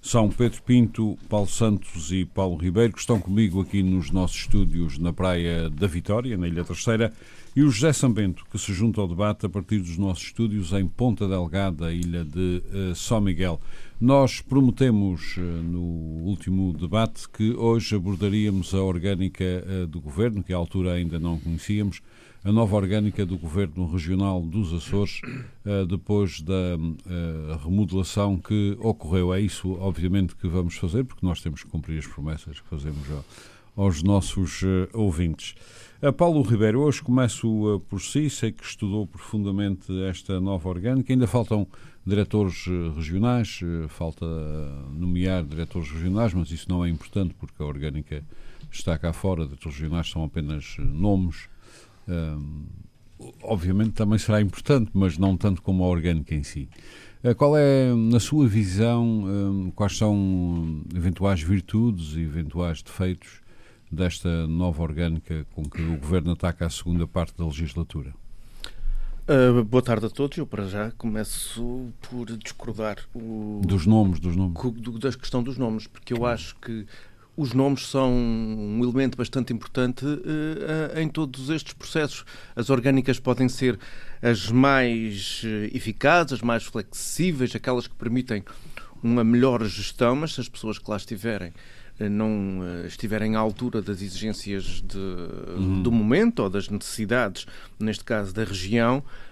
são Pedro Pinto, Paulo Santos e Paulo Ribeiro, que estão comigo aqui nos nossos estúdios na Praia da Vitória, na Ilha Terceira, e o José Sambento, que se junta ao debate a partir dos nossos estúdios em Ponta Delgada, Ilha de uh, São Miguel. Nós prometemos uh, no último debate que hoje abordaríamos a orgânica uh, do governo, que à altura ainda não conhecíamos, a nova orgânica do Governo Regional dos Açores, depois da remodelação que ocorreu. É isso, obviamente, que vamos fazer, porque nós temos que cumprir as promessas que fazemos aos nossos ouvintes. Paulo Ribeiro, hoje começo por si, sei que estudou profundamente esta nova orgânica, ainda faltam diretores regionais, falta nomear diretores regionais, mas isso não é importante porque a orgânica está cá fora, diretores regionais são apenas nomes. Obviamente também será importante, mas não tanto como a orgânica em si. Qual é, na sua visão, quais são eventuais virtudes e eventuais defeitos desta nova orgânica com que o Governo ataca a segunda parte da legislatura? Uh, boa tarde a todos. Eu, para já, começo por discordar o... dos nomes, dos nomes. Do, da questão dos nomes, porque eu acho que os nomes são um elemento bastante importante uh, em todos estes processos. As orgânicas podem ser as mais eficazes, as mais flexíveis, aquelas que permitem uma melhor gestão, mas se as pessoas que lá estiverem não eh, estiverem à altura das exigências de, uhum. do momento ou das necessidades, neste caso da região, eh,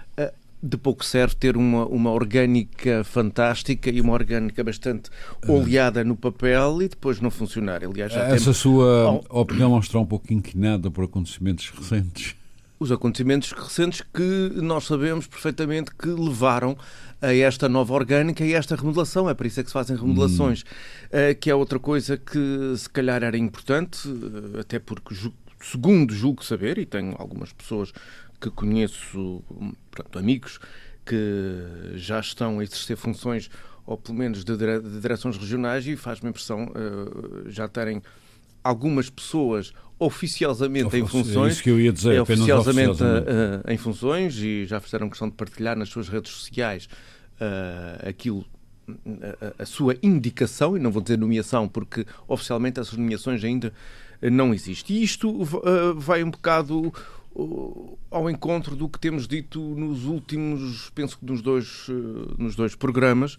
de pouco serve ter uma, uma orgânica fantástica e uma orgânica bastante oleada no papel e depois não funcionar. Aliás, já Essa temos... sua oh. opinião está um pouco inclinada por acontecimentos recentes? Os acontecimentos recentes que nós sabemos perfeitamente que levaram a esta nova orgânica e a esta remodelação. É por isso é que se fazem remodelações, hum. que é outra coisa que se calhar era importante, eh, até porque, segundo julgo saber, e tenho algumas pessoas que conheço, pronto, amigos, que já estão a exercer funções, ou pelo menos de, direções regionais, e faz-me impressão uh, já terem algumas pessoas oficiosamente em funções. É isso que eu ia dizer, é, oficiosamente, oficiosamente. Uh, em funções e já fizeram questão de partilhar nas suas redes sociais uh, aquilo a, a, sua indicação, e não vou dizer nomeação, porque oficialmente essas nomeações ainda não existem. E isto uh, vai um bocado ao encontro do que temos dito nos últimos, penso que nos dois, uh, nos dois programas,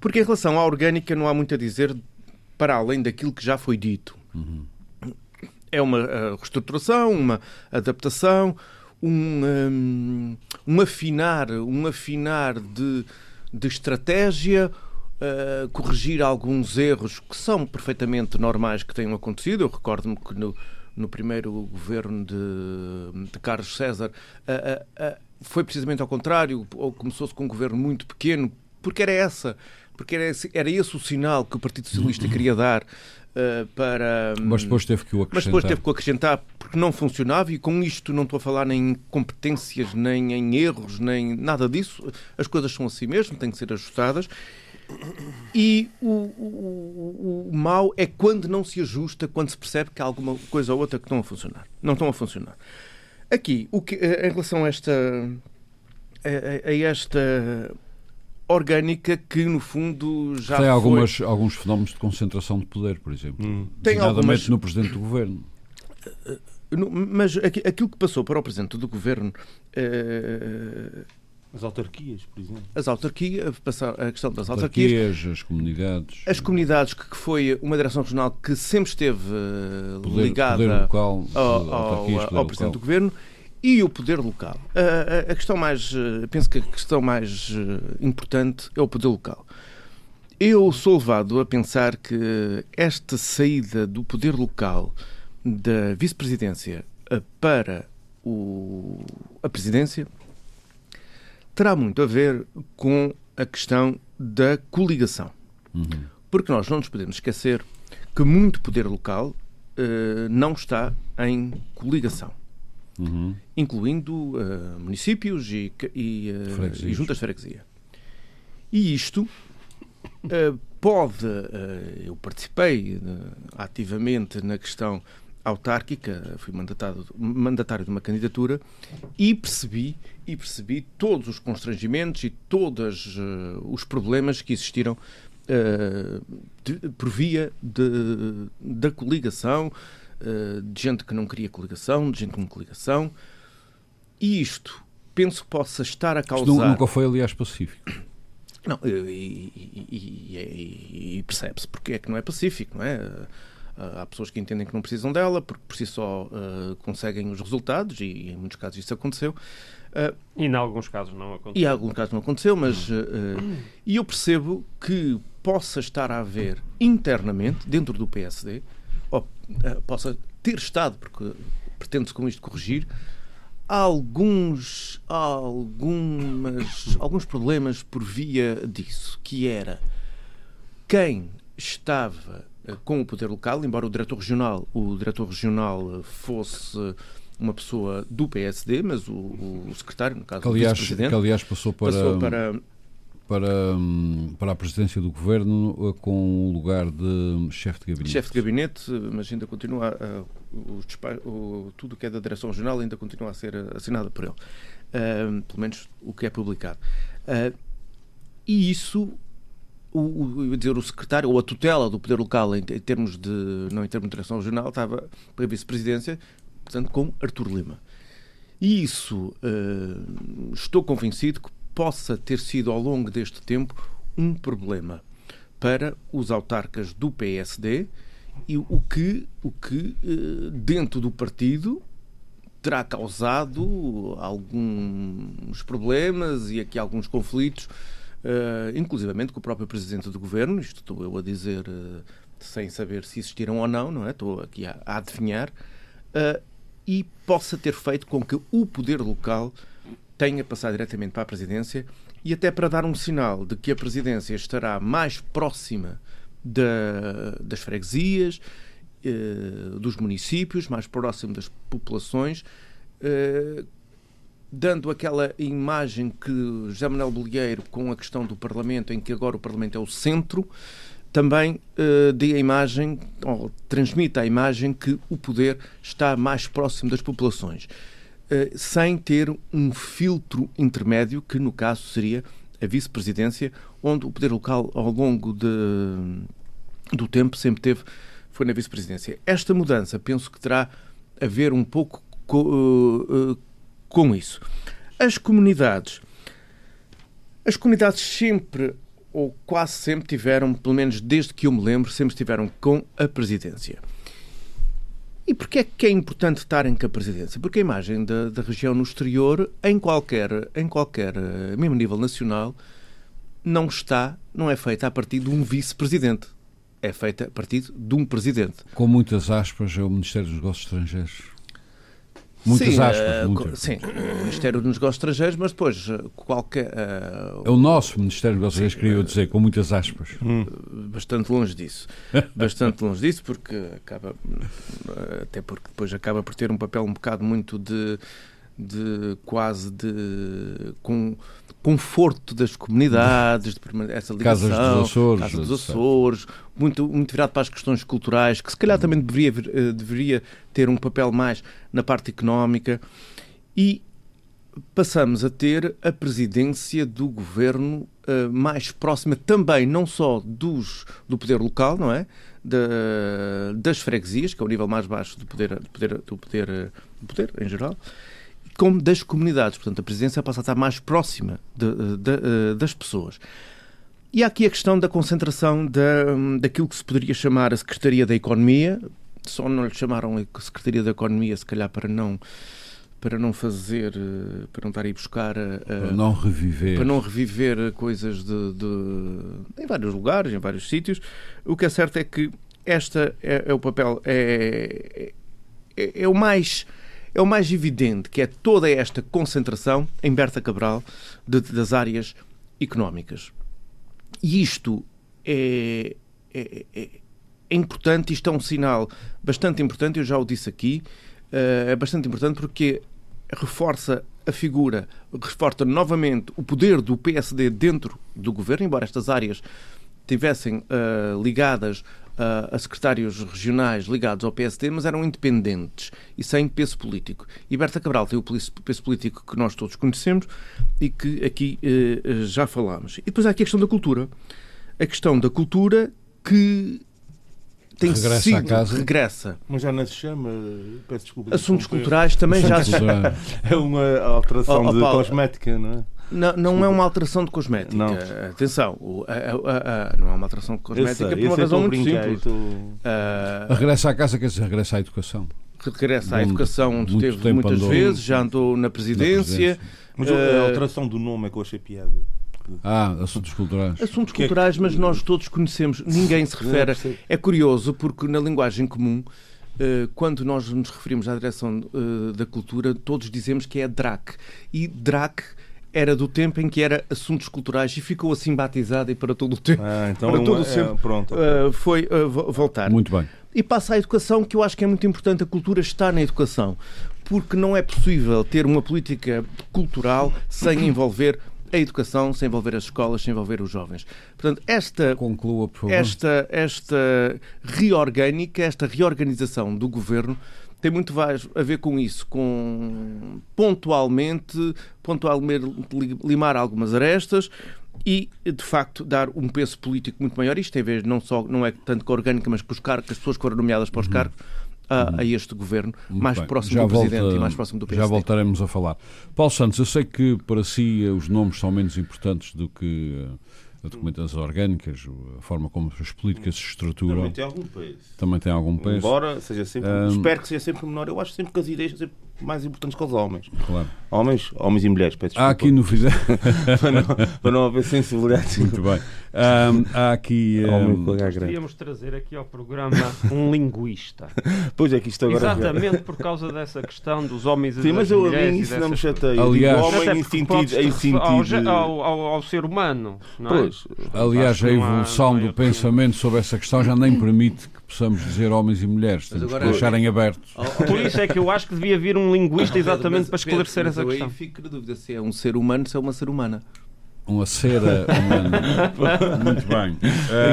porque em relação à orgânica não há muito a dizer para além daquilo que já foi dito. Uhum. É uma reestruturação, uma adaptação, um, um, um afinar, um afinar de, de estratégia, uh, corrigir alguns erros que são perfeitamente normais que tenham acontecido. Eu recordo-me que no, no primeiro governo de, de Carlos César uh, uh, foi precisamente ao contrário, ou começou-se com um governo muito pequeno, porque era essa, porque era esse, era esse o sinal que o Partido Socialista queria dar uh, para. Mas depois teve que o acrescentar. Mas depois teve que o acrescentar porque não funcionava e com isto não estou a falar nem em competências, nem em erros, nem nada disso. As coisas são assim mesmo, têm que ser ajustadas. E o, o, o, o mal é quando não se ajusta, quando se percebe que há alguma coisa ou outra que estão a funcionar. Não estão a funcionar. Aqui, o que, eh, em relação a esta, a, a esta orgânica que, no fundo, já Tem algumas, foi... alguns fenómenos de concentração de poder, por exemplo. Hum. Tem algumas... no Presidente do Governo. Eh, mas aquilo que passou para o Presidente do Governo... As autarquias, por exemplo. As autarquias, a questão das autarquias. autarquias as comunidades. As comunidades, que foi uma direção regional que sempre esteve poder, ligada poder local, ao, ao, ao Presidente local. do Governo e o poder local. A, a, questão mais, eh, penso que a questão mais eh, importante é o poder local. Eu sou levado a pensar que esta saída do poder local da vice-presidência eh, para o, a presidência terá muito a ver com a questão da coligação. Uhum. Porque nós não nos podemos esquecer que muito poder local uh, não está em coligação, uhum. incluindo uh, municípios e, e, uh, e, juntas de freguesia. E isto pode. eu participei ativamente na questão autárquica, fui mandatado, mandatário de uma candidatura e percebi e percebi todos os constrangimentos e todos uh, os problemas que existiram uh, de, por via de, da coligação, uh, de gente que não queria coligação, de gente com coligação. E isto, penso que possa estar a causar... Isto nunca foi, aliás, pacífico. Não, e, e, e, e percebe-se porque é que não é pacífico, não é? Há pessoas que entendem que não precisam dela, porque por si só uh, conseguem os resultados, e em muitos casos isso aconteceu. Uh, e em alguns casos não aconteceu. E em alguns casos não aconteceu, mas. Uh, e eu percebo que possa estar a haver internamente, dentro do PSD, ou possa ter estado, porque pretende-se com isto corrigir, alguns, algumas, alguns problemas por via disso, que era quem estava com o poder local, embora o diretor regional, o diretor regional fosse uma pessoa do PSD, mas o, o secretário, no caso que aliás, o que aliás passou para, passou para para, hum, para a presidência do governo eh, com o lugar de chefe de gabinete. Chefe de gabinete, mas ainda continua a, o, o, tudo que é da direção regional ainda continua a ser assinado por ele, uh, pelo menos o que é publicado. Uh, e isso o, o, dizer, o secretário ou a tutela do poder local em, em, termos de não em termos de direção regional estava para a vice-presidência, portanto, com Artur Lima. E isso uh, estou convencido que possa ter sido ao longo deste tempo um problema para os autarcas do PSD e o que, o que uh, dentro do partido terá causado alguns problemas e aqui alguns conflitos uh, inclusivamente com o próprio Presidente do Governo, isto estou eu a dizer uh, sem saber se existiram ou não, não é? Estou aqui a, a adivinhar, uh, e possa ter feito com que o poder local tenha passado diretamente para a Presidência e até para dar um sinal de que a Presidência estará mais próxima da, das freguesias, dos municípios, mais próximo das populações, dando aquela imagem que José Manuel Bolieiro, com a questão do Parlamento, em que agora o Parlamento é o centro, também uh, dê a imagem, ou transmita a imagem que o poder está mais próximo das populações, uh, sem ter um filtro intermédio, que no caso seria a vice-presidência, onde o poder local, ao longo de, do tempo, sempre teve, foi na vice-presidência. Esta mudança, penso que terá a ver um pouco com, uh, com isso. As comunidades. As comunidades sempre, ou quase sempre, tiveram, pelo menos desde que eu me lembro, sempre estiveram com a presidência. E porquê é que é importante estarem com a presidência? Porque a imagem da, da região no exterior, em qualquer, em qualquer, eh, mesmo nível nacional, não está, não é feita a partir de um vice-presidente. É feita a partir de um presidente. Com muitas aspas, é o Ministério dos Negócios Estrangeiros. Muitas sim, aspas. Uh, muitas. Sim, o Ministério dos Negócios Estrangeiros, mas depois eh, qualquer. Uh, é o nosso Ministério dos Negócios Estrangeiros, queria eu dizer, com muitas aspas. Hum. Bastante longe disso. Bastante longe disso, porque acaba. Até porque depois acaba por ter um papel um bocado muito de. de quase de. com conforto das comunidades, de essa ligação, Casas dos Açores, Casas dos Açores muito, muito virado para as questões culturais, que se calhar também deveria, eh, deveria ter um papel mais na parte económica. E passamos a ter a presidência do governo uh, mais próxima também, não só dos, do poder local, não é? Da, das freguesias, que é o nível mais baixo do poder, do poder, do poder, do poder em geral, como das comunidades. Portanto, a presidência passa a estar mais próxima de, de, de, das pessoas. E há aqui a questão da concentração da, daquilo que se poderia chamar a Secretaria da Economia. Só não lhe chamaram a Secretaria da Economia, se calhar para não para não fazer, para não estar aí buscar para não reviver para não reviver coisas de, de, em vários lugares, em vários sítios. O que é certo é que esta é, é o papel é, é, é o mais é o mais evidente que é toda esta concentração em Berta Cabral de, das áreas económicas. E isto é, é, é, é importante, isto é um sinal bastante importante, eu já o disse aqui, é bastante importante porque reforça a figura, reforça novamente o poder do PSD dentro do governo, embora estas áreas tivessem uh, ligadas uh, a secretários regionais ligados ao PSD, mas eram independentes e sem peso político. E Berta Cabral tem o peso político que nós todos conhecemos e que aqui uh, já falámos. E depois há aqui a questão da cultura. A questão da cultura que tem regressa sido, à casa. regressa. Mas já não se chama, peço desculpa. Assuntos culturais também já se É uma alteração Oh, oh, de Paulo. cosmética, não é? Não, não é uma alteração de cosmética. Não. Atenção, o- a- a- a- não é uma alteração de cosmética sei, por uma sei, razão a muito simples. estou- Ah, Regressa à casa, quer dizer, regressa à educação. regressa à educação onde muito esteve tempo muitas andou. vezes, já andou na presidência. presidência. Mas Eh, a alteração do nome é que eu achei piada. Ah, assuntos culturais. Assuntos Que é que- culturais, mas nós todos conhecemos, ninguém se refere. É curioso porque na linguagem comum, eh, quando nós nos referimos à direção da cultura, todos dizemos que é DRAC. E DRAC era do tempo em que era assuntos culturais e ficou assim batizado e para todo o tempo. Ah, então Para é todo uma- o sempre. é, pronto. eh, foi vo- voltar. Muito bem. E passa à educação, que eu acho que é muito importante. A cultura está na educação. Porque não é possível ter uma política cultural sem envolver a educação, sem envolver as escolas, sem envolver os jovens. Portanto, esta, Conclua, por favor. esta, esta reorgânica, esta reorganização do governo tem muito a ver com isso, com pontualmente, pontualmente li- limar algumas arestas e, de facto, dar um peso político muito maior. Isto tem a ver não, só, não é tanto com a orgânica, mas com os cargos, as pessoas que foram nomeadas para os cargos, a, a este governo, Uhum. Muito mais bem. próximo Já do Presidente volta- e mais próximo do PSD. Já voltaremos a falar. Paulo Santos, eu sei que para si os nomes são menos importantes do que eh, a documentação orgânicas, a forma como as políticas se estruturam. Também tem algum peso. Também tem algum peso. Embora seja sempre. Ahm. Espero que seja sempre menor. Eu acho sempre que as ideias são sempre mais importantes que os homens. Claro. Homens, homens e mulheres, peço Há desculpa. aqui novidade. para, não, para não haver sensibilidade. Muito bem. Ahm, há aqui. Grande. Devíamos trazer aqui ao programa um linguista. Pois é que isto agora. Exatamente por causa dessa questão dos homens e Sim, mas eu isso não me. Eu Aliás- digo coisas. homem em sentido. Em sentido ao, ao- ao ser humano. Não é? Pois. Aliás, Acho a há- evolução há do pensamento sobre essa questão já nem permite que possamos dizer homens e mulheres. Temos agora- que deixarem abertos. Por isso é que eu acho que devia vir um linguista exatamente para esclarecer Mas essa eu questão. fico na dúvida se é um ser humano, se é uma ser humana. Uma cera humana. Muito bem.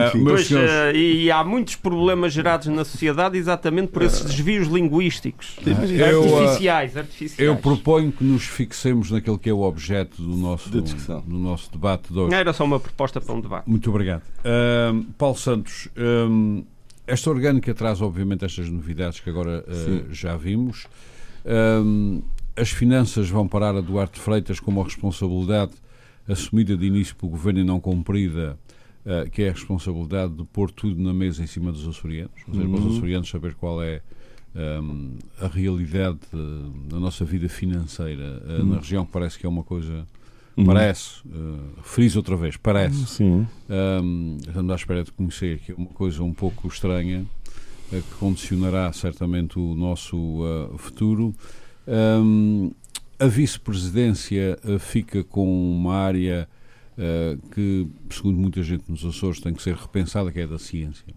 Enfim. meus Pois, senhores, eh, e há muitos problemas gerados na sociedade exatamente por esses desvios linguísticos. eu, artificiais, artificiais. Eu proponho que nos fixemos naquele que é o objeto do nosso, discussão. do nosso debate de hoje. Era só uma proposta para um debate. Muito obrigado. Ahm, Paulo Santos, esta orgânica traz obviamente estas novidades que agora Sim. já vimos. Ahm, as finanças vão parar a Duarte Freitas com uma responsabilidade assumida de início pelo governo e não cumprida, ah, que é a responsabilidade de pôr tudo na mesa em cima dos açorianos, ou seja, para os Uhum. açorianos saber qual é ahm, a realidade da nossa vida financeira ah, na região, que parece que é uma coisa. Uhum. Parece, uh, friso outra vez, parece. Sim. Um, estamos à espera de conhecer que é uma coisa um pouco estranha eh, que condicionará certamente o nosso uh, futuro. Um, a vice-presidência uh, fica com uma área uh, que, segundo muita gente nos Açores, tem que ser repensada, que é da ciência.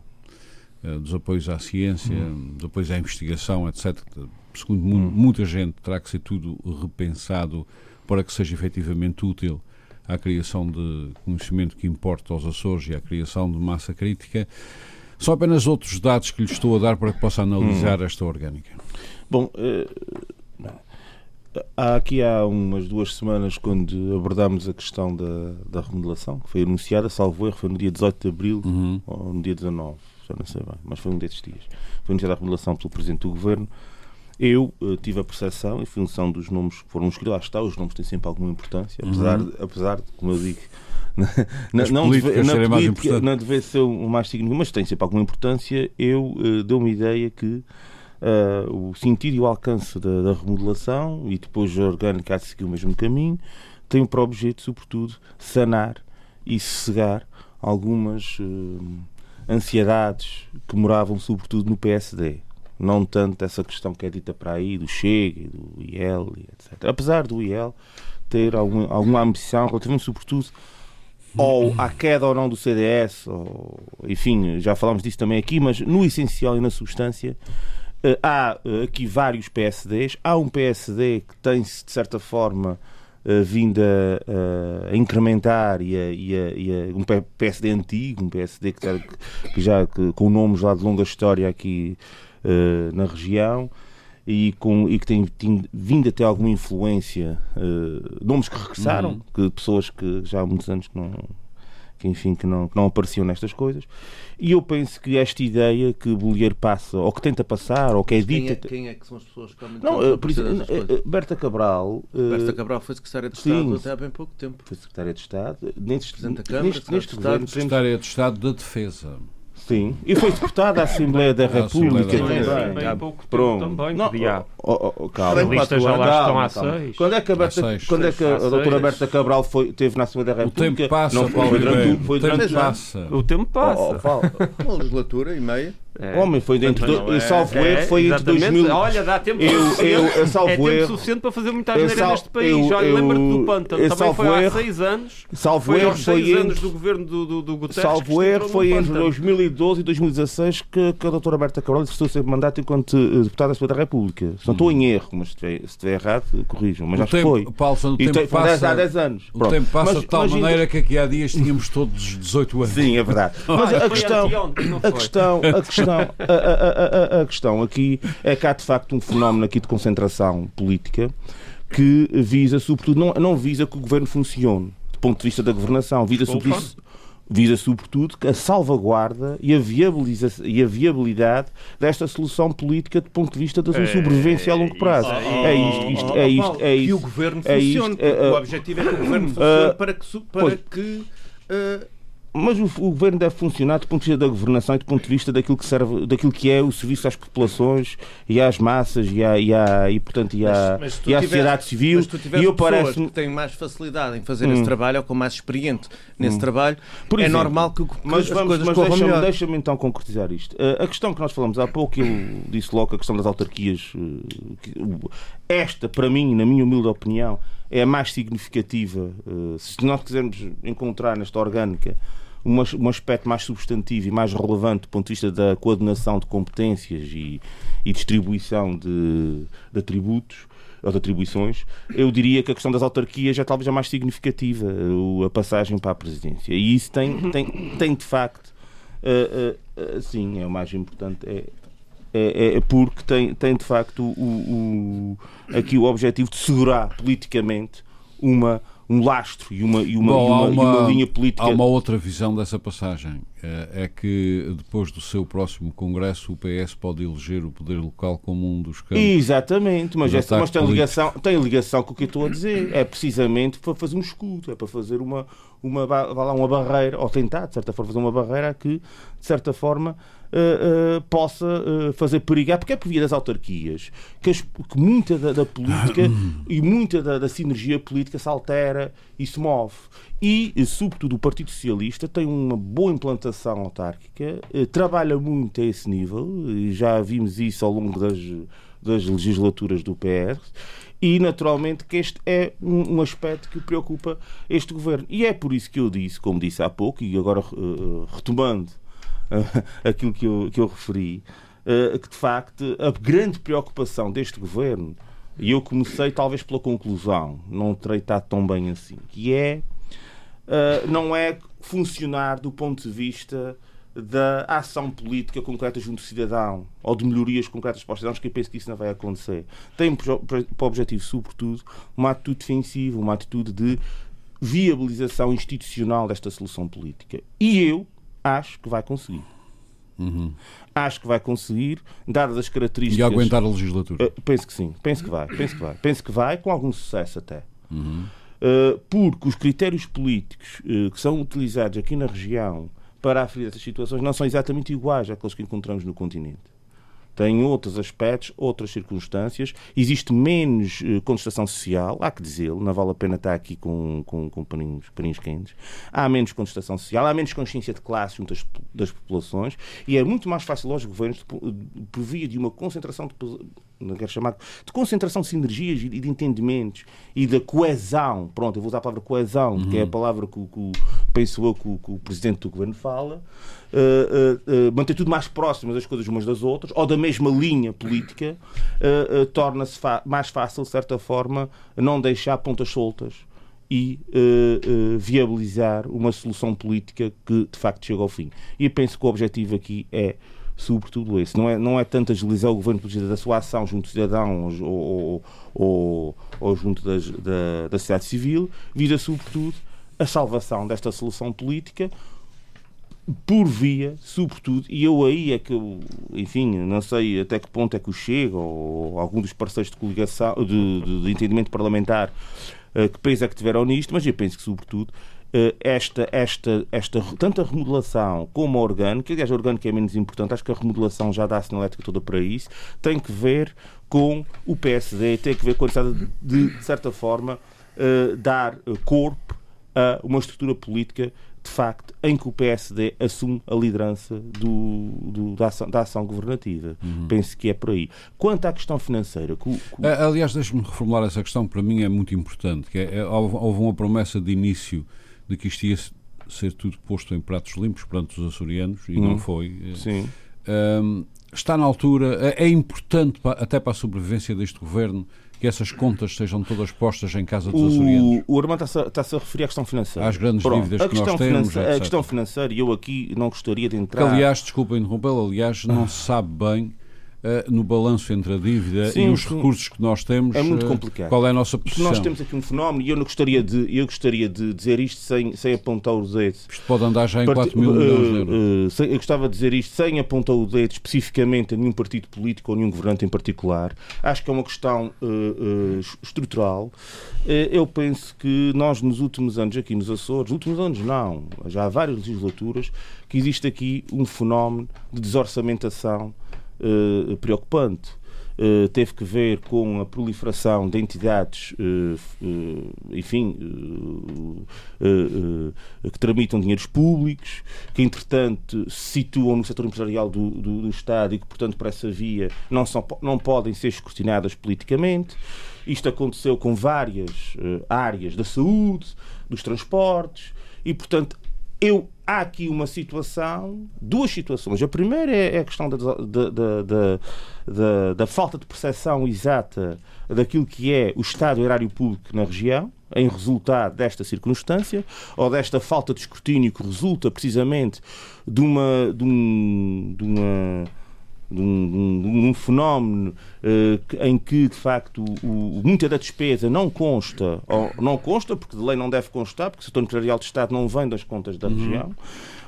Uh, dos apoios à ciência, dos apoios à investigação, etc. Segundo mu- muita gente, terá que ser tudo repensado para que seja efetivamente útil à criação de conhecimento que importa aos Açores e à criação de massa crítica. São apenas outros dados que lhe estou a dar para que possa analisar esta orgânica. Bom, eh, há aqui há umas duas semanas, quando abordámos a questão da, da remodelação, que foi anunciada, salvo erro, foi no dia 18 de abril Uhum. ou no dia 19, já não sei bem, mas foi um desses dias. Foi anunciada a remodelação pelo Presidente do Governo. Eu eh, tive a percepção, em função dos nomes que foram escolhidos, lá está, os nomes têm sempre alguma importância, apesar, de, apesar de, como eu digo, na, não deve, na política não deve ser o mais significativo, mas tem sempre alguma importância. Eu eh, dou uma ideia que eh, o sentido e o alcance da, da remodelação e depois a orgânica há de seguir o mesmo caminho tem por objeto, sobretudo, sanar e sossegar algumas eh, ansiedades que moravam, sobretudo, no PSD. Não tanto essa questão que é dita para aí do Chega do IEL, etc. Apesar do IEL ter alguma, alguma ambição, relativamente, sobretudo, ou à queda ou não do CDS, ou, enfim, já falámos disso também aqui, mas no essencial e na substância, eh, há eh, aqui vários PSDs. Há um PSD que tem-se, de certa forma, uh, vindo a, a, incrementar e, a, e, a, e um PSD antigo, um PSD que, que já que, com nomes lá de longa história aqui uh, na região e, com, e que tem, tem, vindo a ter alguma influência, uh, nomes que regressaram, uhum. que pessoas que já há muitos anos que não, que enfim que não, que não apareciam nestas coisas. E eu penso que esta ideia que Bolheiro passa, ou que tenta passar, ou que é dita. Quem é, quem é que são as pessoas que realmente Não, uh, por exemplo, Berta Cabral. Uh, Berta Cabral foi secretária de Estado sim, até há bem pouco tempo. Foi secretária de Estado. Neste, Presidente da Câmara, neste, neste governo. Secretária de Estado da Defesa. Sim, e foi deputado à Assembleia da República também. Bem pouco Pronto. também, não, podia. Oh, oh, calma. Listas já lá estão há seis. Quando é que a, Berta, quando é que a doutora Berta Cabral foi, teve na Assembleia da República? O tempo passa, não, foi, durante, foi durante, o tempo passa. O tempo passa. Oh, Uma legislatura e meia. É. Homem, foi dentro do. É, salvo é, erro, foi entre 2000. Olha, dá tempo eu, eu, eu, salvo é tempo erro, suficiente para fazer muita asneira neste país. Eu, Olha, lembra-te do Pântano, também foi há seis anos. Salvo foi erro, aos seis foi anos do governo do, do, do Guterres. Salvo erro, foi entre 2012 e 2016 que, que a doutora Berta Cabral exerceu o seu mandato enquanto uh, deputada da República. Se não estou em erro, mas se estiver, errado, corrijam. Mas o acho tempo, que foi. Paulo, o tempo passa, há 10 anos. O tempo passa de tal maneira que aqui há dias tínhamos todos 18 anos. Sim, é verdade. Mas a questão, a questão, a questão, a, a, questão aqui é que há de facto um fenómeno aqui de concentração política que visa, sobretudo, não, não visa que o governo funcione do ponto de vista da governação, visa, sobretudo, visa sobretudo a salvaguarda e a, e a viabilidade desta solução política do ponto de vista da sua é, sobrevivência a longo prazo. É isto, isto, é isto, é isto. Que o governo funcione. O objetivo é que o governo funcione para que. Para que mas o, o, governo deve funcionar do ponto de vista da governação e do ponto de vista daquilo que serve, daquilo que é o serviço às populações e às massas e, à, e, à, e portanto e à, mas, mas e à sociedade civil. Mas tu e eu parece que têm mais facilidade em fazer hum. esse trabalho ou com mais experiente nesse hum. trabalho, Por é exemplo, normal que, que mas as vamos, coisas mas deixa-me, então concretizar isto. Uh, a questão que nós falamos há pouco, eu disse logo a questão das autarquias, uh, esta, para mim, na minha humilde opinião, é a mais significativa. Eh, se nós quisermos encontrar nesta orgânica um, aspecto mais substantivo e mais relevante do ponto de vista da coordenação de competências e, e distribuição de, de atributos ou de atribuições, eu diria que a questão das autarquias é talvez a mais significativa, a passagem para a presidência. E isso tem, tem, tem de facto, uh, uh, uh, sim, é o mais importante, é, é, é, porque tem, tem de facto o, o, aqui o objetivo de segurar politicamente uma, um lastro e uma, e uma, Bom, e uma, uma, e uma linha política. Há uma outra visão dessa passagem. É, é que depois do seu próximo Congresso o PS pode eleger o poder local como um dos campos. Exatamente, mas, essa, mas tem, ligação, tem ligação com o que eu estou a dizer. É precisamente para fazer um escudo, é para fazer uma, uma, uma barreira, ou tentar, de certa forma, fazer uma barreira que, de certa forma, uh, uh, possa uh, fazer perigar, porque é por via das autarquias que, as, que muita da, da, política e muita da, da sinergia política se altera e se move. E, sobretudo, o Partido Socialista tem uma boa implantação autárquica, trabalha muito a esse nível, já vimos isso ao longo das, das legislaturas do PS, e naturalmente que este é um, um, aspecto que preocupa este governo. E é por isso que eu disse, como disse há pouco, e agora uh, retomando aquilo que eu, que eu referi, uh, que de facto a grande preocupação deste governo, e eu comecei talvez pela conclusão, não terei estado tão bem assim, que é uh, não é funcionar do ponto de vista da ação política concreta junto do cidadão ou de melhorias concretas para os cidadãos, que eu penso que isso não vai acontecer. Tem para o objetivo, sobretudo, uma atitude defensiva, uma atitude de viabilização institucional desta solução política. E eu, acho que vai conseguir. Uhum. Acho que vai conseguir, dadas as características. E aguentar a legislatura? Uh, penso que sim, penso que vai, penso que vai, penso que vai, com algum sucesso até. Uhum. Uh, porque os critérios políticos uh, que são utilizados aqui na região para aferir essas situações não são exatamente iguais àqueles que encontramos no continente. Tem outros aspectos, outras circunstâncias, existe menos uh, contestação social, há que dizê-lo, não vale a pena estar aqui com, com, com paninhos, paninhos quentes, há menos contestação social, há menos consciência de classe junto das, das populações e é muito mais fácil aos governos, por via de uma concentração de não quero chamar, de concentração de sinergias e de entendimentos e da coesão, pronto, eu vou usar a palavra coesão, uhum. que é a uhum. palavra que, que, penso eu, que o, que o Presidente do Governo fala, uh, uh, manter tudo mais próximo das coisas umas das outras, ou da mesma linha política, torna-se mais fácil, de certa forma, não deixar pontas soltas e uh, uh, viabilizar uma solução política que de facto chega ao fim. E eu penso que o objetivo aqui é sobretudo esse. Não é, não é tanto agilizar o governo da sua ação junto dos cidadãos ou, ou, ou, junto das, da, da sociedade civil, visa sobretudo a salvação desta solução política por via, sobretudo, e eu aí é que, enfim, não sei até que ponto é que o Chega ou algum dos parceiros de coligação, de, de, de entendimento parlamentar, uh, que peso é que tiveram nisto, mas eu penso que, sobretudo, esta, esta, esta, tanto a remodelação como a orgânica, aliás, a orgânica é menos importante, acho que a remodelação já dá a sinalética toda para isso, tem que ver com o PSD, tem que ver com a necessidade de, de certa forma, uh, dar corpo a uma estrutura política de facto, em que o PSD assume a liderança do, do da, ação, da, ação, governativa. Uhum. Penso que é por aí. Quanto à questão financeira. Que, que... Aliás, deixe-me reformular essa questão, para mim é muito importante. Que é, é houve uma promessa de início de que isto ia ser tudo posto em pratos limpos perante os açorianos e uhum. não foi. Sim. Um, está na altura, é, é importante para, até para a sobrevivência deste governo que essas contas sejam todas postas em casa dos açorianos? O, o Armando está-se a referir à questão financeira. Às grandes Pronto, dívidas que nós temos. A questão financeira, e eu aqui não gostaria de entrar. Que, aliás, desculpa interrompê-lo, aliás, não se sabe bem uh, no balanço entre a dívida sim, e os recursos que nós temos. É muito eh, complicado. Qual é a nossa posição? Nós temos aqui um fenómeno e eu não gostaria de, eu gostaria de dizer isto sem, sem apontar o dedo. Isto pode andar já em Part... 4 mil milhões de euros. Uh, eu gostava de dizer isto sem apontar o dedo especificamente a nenhum partido político ou nenhum governante em particular. Acho que é uma questão estrutural. eu penso que nós nos últimos anos aqui nos Açores, últimos anos não, já há várias legislaturas, que existe aqui um fenómeno de desorçamentação uh, preocupante. Uh, teve que ver com a proliferação de entidades, uh, enfim, que tramitam dinheiros públicos, que entretanto se situam no setor empresarial do, do, do, Estado e que, portanto, por essa via não, são, não podem ser escrutinadas politicamente. Isto aconteceu com várias áreas da saúde, dos transportes, e, portanto, eu há aqui uma situação, duas situações. A primeira é, é a questão da, da, da, da, falta de percepção exata daquilo que é o Estado erário público na região, em resultado desta circunstância, ou desta falta de escrutínio que resulta precisamente de uma. De, um, de uma de um, de um, fenómeno uh, em que, de facto, o, muita da despesa não consta, ou não consta, porque de lei não deve constar, porque o setor empresarial de Estado não vem das contas da uhum. região,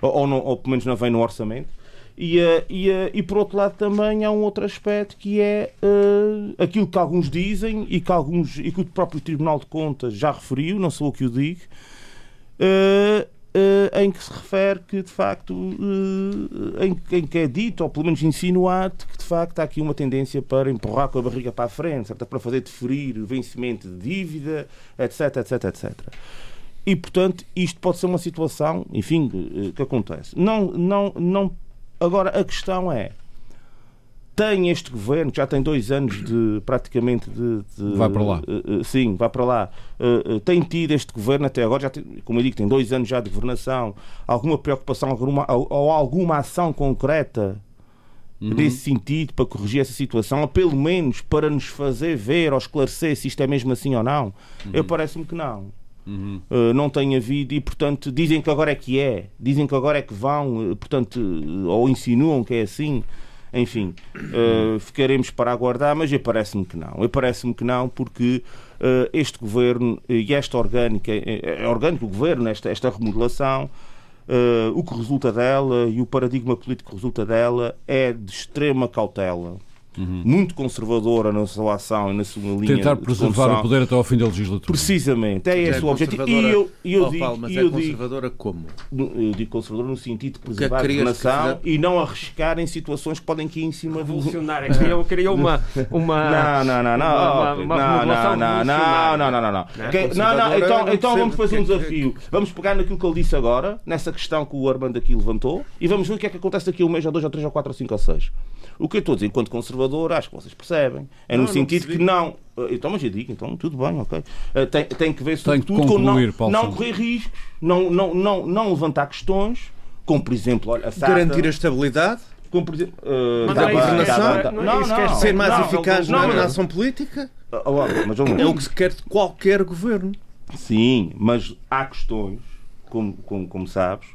ou, ou, não, ou pelo menos não vem no orçamento. E, uh, e, uh, e por outro lado também há um outro aspecto que é uh, aquilo que alguns dizem e que, alguns, e que o próprio Tribunal de Contas já referiu, não sou o que o digo, Uh, em que se refere que, de facto, uh, em, em, que é dito, ou pelo menos insinuado, que de facto há aqui uma tendência para empurrar com a barriga para a frente, certo? para fazer deferir o vencimento de dívida, etc, etc, etc. E, portanto, isto pode ser uma situação, enfim, que acontece. Não, não, não... Agora, a questão é, tem este governo, que já tem dois anos de praticamente de. de vai para lá. Uh, uh, sim, vai para lá. Uh, tem tido este governo até agora, já tem, como eu digo, tem dois anos já de governação, alguma preocupação alguma, ou, ou alguma ação concreta uhum. nesse sentido para corrigir essa situação, ou pelo menos para nos fazer ver ou esclarecer se isto é mesmo assim ou não? Uhum. Eu parece-me que não. Uhum. Uh, não tem havido e, portanto, dizem que agora é que é, dizem que agora é que vão, portanto, ou insinuam que é assim. Enfim, uh, ficaremos para aguardar, mas parece-me que não. Parece-me que não, porque uh, este governo e esta orgânica, é orgânico o governo, esta, esta remodelação, uh, o que resulta dela e o paradigma político que resulta dela é de extrema cautela uhum. muito conservadora na sua ação e na sua linha Tentar preservar o poder até ao fim da legislatura. Precisamente, é esse é o objetivo. E eu, eu oh, digo, Paulo, mas é conservadora digo, como? Eu digo conservadora no sentido de é preservar a governação e não arriscar em situações que podem cair em cima Revolucionária. Do... Queria, queria uma, uma. Não, não, não, não. Uma, uma, uma não, não, não, não, não, não, não. Não, não, então, então vamos fazer um desafio. Vamos pegar naquilo que ele disse agora, nessa questão que o Armando aqui levantou, e vamos ver o que é que acontece daqui a um mês, ou dois, ou três, ou quatro, ou cinco, ou seis. O que eu estou a dizer enquanto conservador conservador, acho que vocês percebem. É no Não, não sentido percebi. que não. eh, Então, mas eu digo, então tudo bem, ok. Eh, Tem, tem que ver Tem que sobretudo com não, concluir, não correr riscos, não, não, não, não levantar questões, como por exemplo, olha, a SATA, Garantir a estabilidade, como por exemplo, eh, Mas da não não não é ser mais não, eficaz não, na, não, na ação política, Ah, olha, mas vamos lá. é o que se quer de qualquer governo. Sim, mas há questões, como, como, como sabes,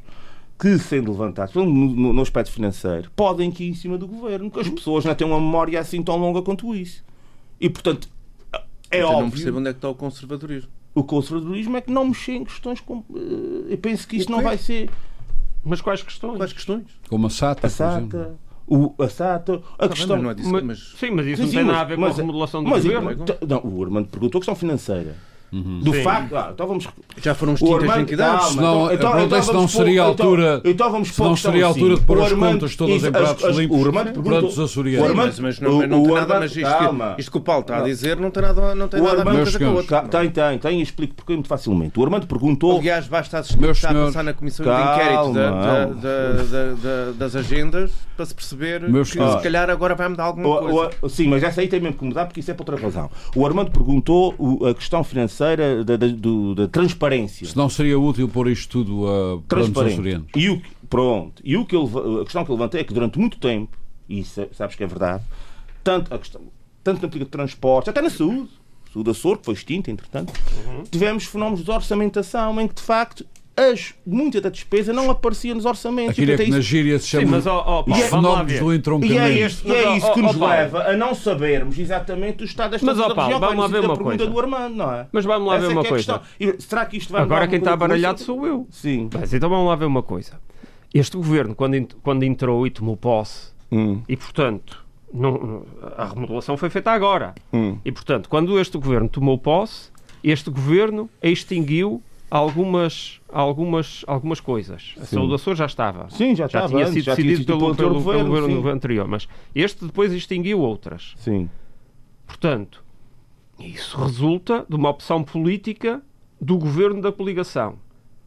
que sendo levantadas no, no- no aspecto financeiro, podem cair em cima do governo, que as pessoas não têm uma memória assim tão longa quanto isso. E portanto, é eu não óbvio. percebo onde é que está o conservadorismo. O conservadorismo é que não mexer em questões como. eh, Eu penso que isto não vai ser Mas quais questões? Quais questões? Como a SATA, a por exemplo. SATA, o, a SATA, a bem, questão. mas não é disso, Mas- Sim, mas isso Sim, não sim, tem mas- nada a ver com mas- a remodelação do mas- governo. t- Não, o Armando perguntou a questão financeira. Uhum. Do Sim. facto. Ah, então vamos. Já foram O extintas Armando- entidades. calma, Senão, então- é se não vamos seria a então- altura- então vamos se pôr não seria a assim. altura de pôr O as contas todas em pratos limpos, o Armando perguntou- o mas, mas não, o- não tem o nada, Armando- mas isto, calma. isto que o Paulo está a Não. dizer não tem nada, não tem O nada a ver com outra. Cá- Tem, tem, tem, e explico porquê muito facilmente. O Armando perguntou. Aliás, basta assistir o que Meus está a passar na Comissão calma, de Inquérito da- da- não. da- da- da- das agendas para se perceber Meus que se calhar agora vai mudar alguma O- coisa. o- sim, mas essa aí tem mesmo que mudar porque isso é por outra razão. O Armando perguntou o- a questão financeira da, da- do- da transparência. Se não seria útil pôr isto tudo a transparente. E o, que- pronto. E o que eu a questão que eu levantei é que durante muito tempo, e isso sabes que é verdade, tanto, a questão, tanto na política de transportes, até na saúde, saúde Açor, que foi extinta, entretanto, tivemos fenómenos de orçamentação em que, de facto, as, muita da despesa não aparecia nos orçamentos. Aquilo é portanto, que na gíria se Sim, chama mas ó, ó, Paulo, os fenómenos do E é, entroncamento. este- e é isso que nos Paulo. leva a não sabermos exatamente o estado desta Mas, ó, da Paulo, região. vamos lá ver uma coisa. do Armando, não é? Mas vamos lá Essa ver é uma é coisa. E será que isto vai Agora quem está baralhado sou eu. Sim. Mas então vamos lá ver uma coisa. Este governo, quando, quando entrou e tomou posse, Hum, e portanto, não- a remodelação foi feita agora. hum. E portanto, quando este governo tomou posse, este governo extinguiu algumas, algumas, algumas coisas. A saúde do Açor já estava. Sim, já já estava tinha antes, sido já tinha decidido sido pelo, pelo pelo, anterior pelo governo, governo sim. anterior. Mas este depois extinguiu outras. Sim. Portanto, isso resulta de uma opção política do governo da coligação.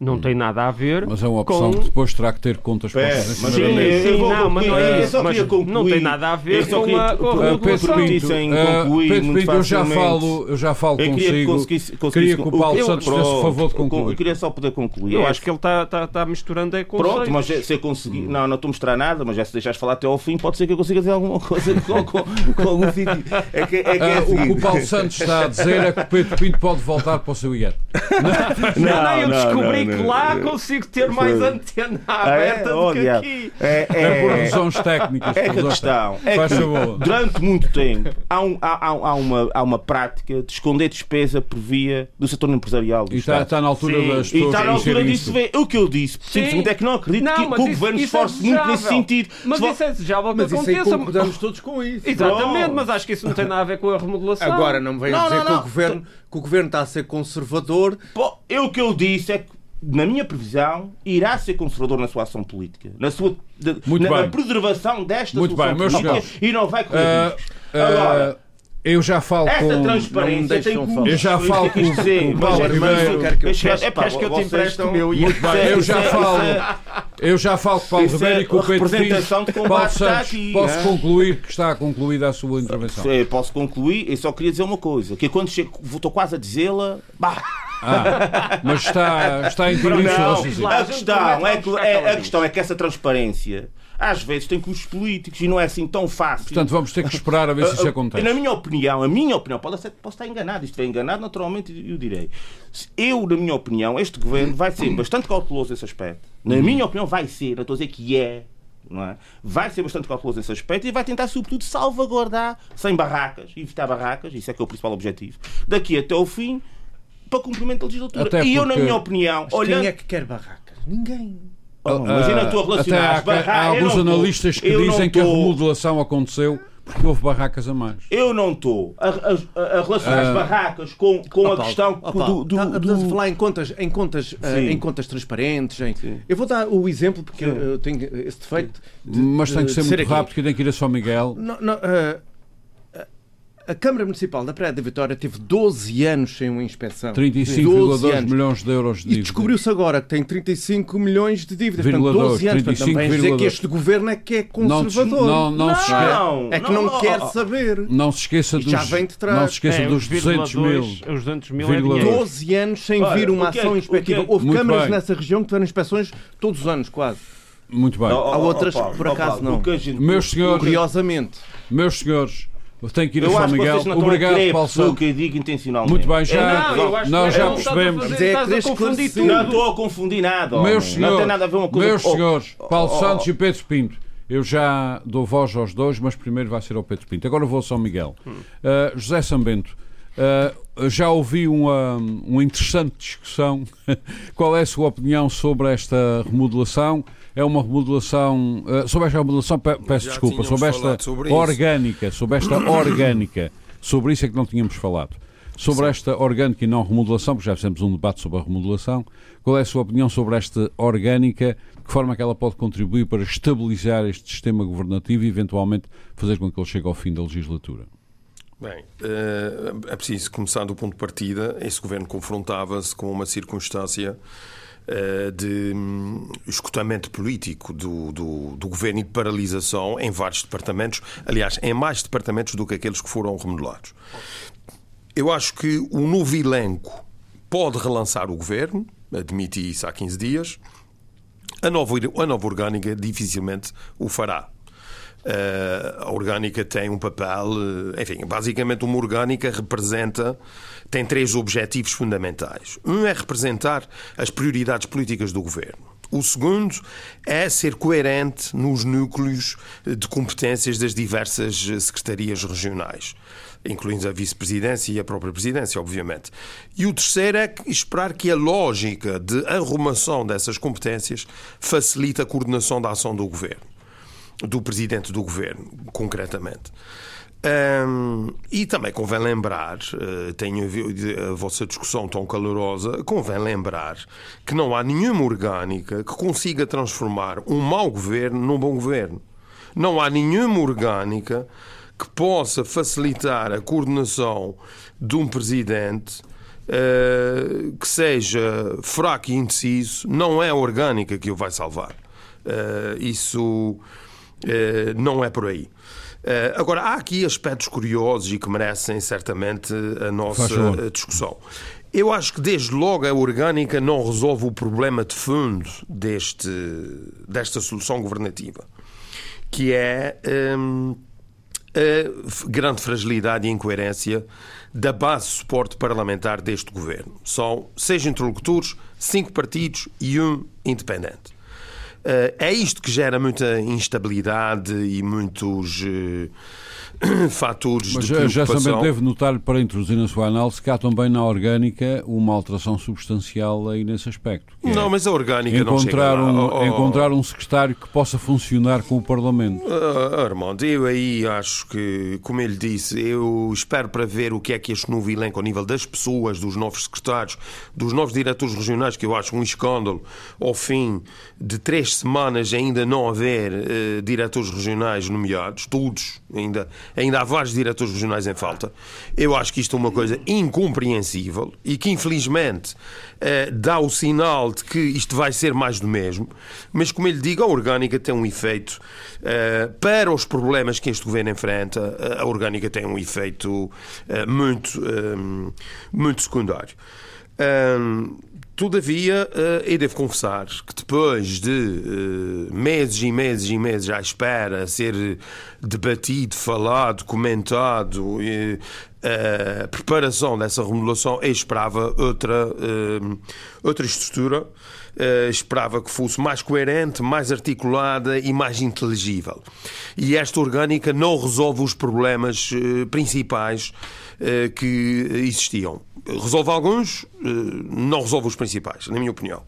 Não tem nada a ver Mas é uma opção com... que depois terá que ter contas postas em mas Sim, eu- sim, eu vou não, mas não é Eu isso. só Mas queria concluir. não tem nada a ver Eu só com queria- a, com a Uh, Uh. Pedro Pinto, uh, concluir Pedro Pinto, eu já falo, eu já falo Eu queria que consigo. conseguisse, Queria que o Paulo eu- Santos fizesse o favor de Eu concluir. queria só poder concluir. Eu É, acho que ele está tá, tá misturando é conceitos. Pronto, mas se eu conseguir. Não, não estou a mostrar nada, mas já se deixares falar até ao fim, pode ser que eu consiga dizer alguma coisa com, com, com algum sentido. É que é, que é Ah, o que o Paulo Santos está a dizer é que o Pedro Pinto pode voltar para o seu iate. Não, não, eu não, descobri não. lá consigo ter mais Foi. antena Ah, é? aberta do Oh, que aqui. É, É por é, razões técnicas. É que a por razões questão é Faz que favor. durante muito tempo há, um- há- há- há uma, há uma prática de esconder despesa por via do setor empresarial do E está, Estado. está na altura Sim. das E pessoas está na altura disso isso. ver. O que eu disse, simplesmente é que não acredito Não, que, o isso- governo se é esforce muito nesse sentido. Mas Se isso é desejável que Mas aconteça. concordamos todos com isso. Exatamente, mas acho que isso não tem nada a ver com a remodelação. Agora não me venham dizer não, que, o governo, que o governo está a ser conservador. Pô, eu, o que eu disse é que, na minha previsão, irá ser conservador na sua ação política, na sua de- Muito na, bem. na preservação desta Muito solução bem, política e não vai correr ah, Agora, eu já falo esta com. transparência tem custos. falar. Eu já falo com- dizer. com o Mas Paulo é- Ribeiro. eu Quero que eu- Este- Queres- queres que eu te empreste o meu? Muito bem, eu já é- falo. é- Eu já falo com o Paulo Ribeiro é e com o Pedro combate Paulo Santos, posso concluir que está concluída a sua intervenção. Posso concluir? Eu só queria dizer uma coisa: que quando chego, estou quase a dizê-la. bah, Ah, mas está, está em Não, lá, a a gente questão, promete é que, é, a questão é que essa transparência às vezes tem custos políticos e não é assim tão fácil. Portanto, vamos ter que esperar a ver se isso Ah, ah, acontece. Na minha opinião, a minha opinião, pode ser, posso estar enganado, isto é enganado, naturalmente eu direi. Eu, na minha opinião, este governo vai ser bastante cauteloso nesse aspecto. Na Uhum. minha opinião, vai ser, não estou a dizer que é, não é? Vai ser bastante cauteloso nesse aspecto e vai tentar, sobretudo, salvaguardar sem barracas, evitar barracas, isso é que é o principal objetivo, daqui até ao fim, para cumprimento da legislatura. Até e eu, na porque- minha opinião, Mas olhando. Quem é que quer barracas? Ninguém. Oh, imagina a tua Ah, relacionar as barracas. há Eu alguns não tô- analistas que eu dizem que a tô- remodelação aconteceu porque houve barracas a mais. Eu não estou a, a- a relacionar as Ah. barracas com, com Ó, a questão do, Paulo, do, tá- do- Estamos a falar em contas, em contas, Sim. em contas transparentes. em-. Eu vou dar o exemplo porque eu, eu tenho esse defeito. de- Mas tem que de ser muito aqui. rápido, que tem que ir a São Miguel. Não, não, eh, A Câmara Municipal da Praia da Vitória teve 12 anos sem uma inspeção. 35,2 milhões de euros de dívida. E descobriu-se agora que tem 35 milhões de dívidas. Portanto, 12 anos. 35, Portanto, também dizer que este governo é que é conservador. Não, não, não, se não É que não, não quer saber. Não se esqueça dos, já vem de trás. Não se esqueça é, dos 200 mil. Os 200 mil é 12 anos sem vir uma ação inspectiva. Houve Muito câmaras bem. nessa região que tiveram inspeções todos os anos, quase. Muito bem. Há outras que por acaso não. Meus senhores, Curiosamente. Meus senhores, tenho que ir eu a São Miguel. Obrigado, Paulo Santos. que eu digo intencionalmente. Muito bem, já, não, nós já percebemos. Fazer, a não estou a confundir nada. Meus senhores, não tem nada a ver uma coisa meus senhores Paulo oh, Santos e Pedro Pinto. Eu já dou voz aos dois, mas primeiro vai ser ao Pedro Pinto. Agora vou a São Miguel. Uh, José Sambento, uh, já ouvi uma, uma interessante discussão. Qual é a sua opinião sobre esta remodelação? É uma remodelação, uh, sobre esta remodelação, peço Já desculpa, sobre esta sobre orgânica, sobre esta orgânica, sobre isso é que não tínhamos falado. Sobre Sim. esta orgânica e não remodelação, porque já fizemos um debate sobre a remodelação, qual é a sua opinião sobre esta orgânica? De que forma é que ela pode contribuir para estabilizar este sistema governativo e eventualmente fazer com que ele chegue ao fim da legislatura? Bem, eh, é preciso começar do ponto de partida. Esse governo confrontava-se com uma circunstância eh, de hum, escutamento político do, do, do, governo e de paralisação em vários departamentos, aliás, em mais departamentos do que aqueles que foram remodelados. Eu acho que o novo elenco pode relançar o governo, admiti isso há 15 dias. A nova, a nova orgânica dificilmente o fará. Uh, a orgânica tem um papel, uh, enfim, basicamente uma orgânica representa, tem três objetivos fundamentais. Um é representar as prioridades políticas do governo. O segundo é ser coerente nos núcleos de competências das diversas secretarias regionais, incluindo a vice-presidência e a própria presidência, obviamente. E o terceiro é esperar que a lógica de arrumação dessas competências facilite a coordenação da ação do governo do presidente do governo, concretamente. Um, e também convém lembrar, uh, tenho a vossa discussão tão calorosa, convém lembrar que não há nenhuma orgânica que consiga transformar um mau governo num bom governo. Não há nenhuma orgânica que possa facilitar a coordenação de um presidente uh, que seja fraco e indeciso. Não é a orgânica que o vai salvar. Uh, isso eh, não é por aí. Uh, agora, há aqui aspectos curiosos e que merecem certamente a nossa discussão. Eu acho que desde logo a orgânica não resolve o problema de fundo deste, desta solução governativa, que é um, a grande fragilidade e incoerência da base de suporte parlamentar deste governo. São seis interlocutores, cinco partidos e um independente. Eh, é isto que gera muita instabilidade e muitos eh, fatores Mas de preocupação. já também deve notar, para introduzir na sua análise, que há também na orgânica uma alteração substancial aí nesse aspecto. Não, é mas a orgânica encontrar não um, oh, Encontrar um secretário que possa funcionar com o Parlamento. Uh, Armando, eu aí acho que, como ele disse, eu espero para ver o que é que este novo elenco, ao nível das pessoas, dos novos secretários, dos novos diretores regionais, que eu acho um escândalo, ao fim de três semanas ainda não haver uh, diretores regionais nomeados, todos ainda ainda há vários diretores regionais em falta. Eu acho que isto é uma coisa incompreensível e que, infelizmente, eh, dá o sinal de que isto vai ser mais do mesmo. Mas, como ele digo, a orgânica tem um efeito eh, para os problemas que este governo enfrenta. A orgânica tem um efeito eh, muito, muito secundário. Todavia, eu devo confessar que depois de meses e meses e meses à espera ser debatido, falado, comentado, a preparação dessa remodelação, eu esperava outra, outra estrutura, esperava que fosse mais coerente, mais articulada e mais inteligível. E esta orgânica não resolve os problemas principais que existiam resolve alguns, eh, não resolve os principais, na minha opinião.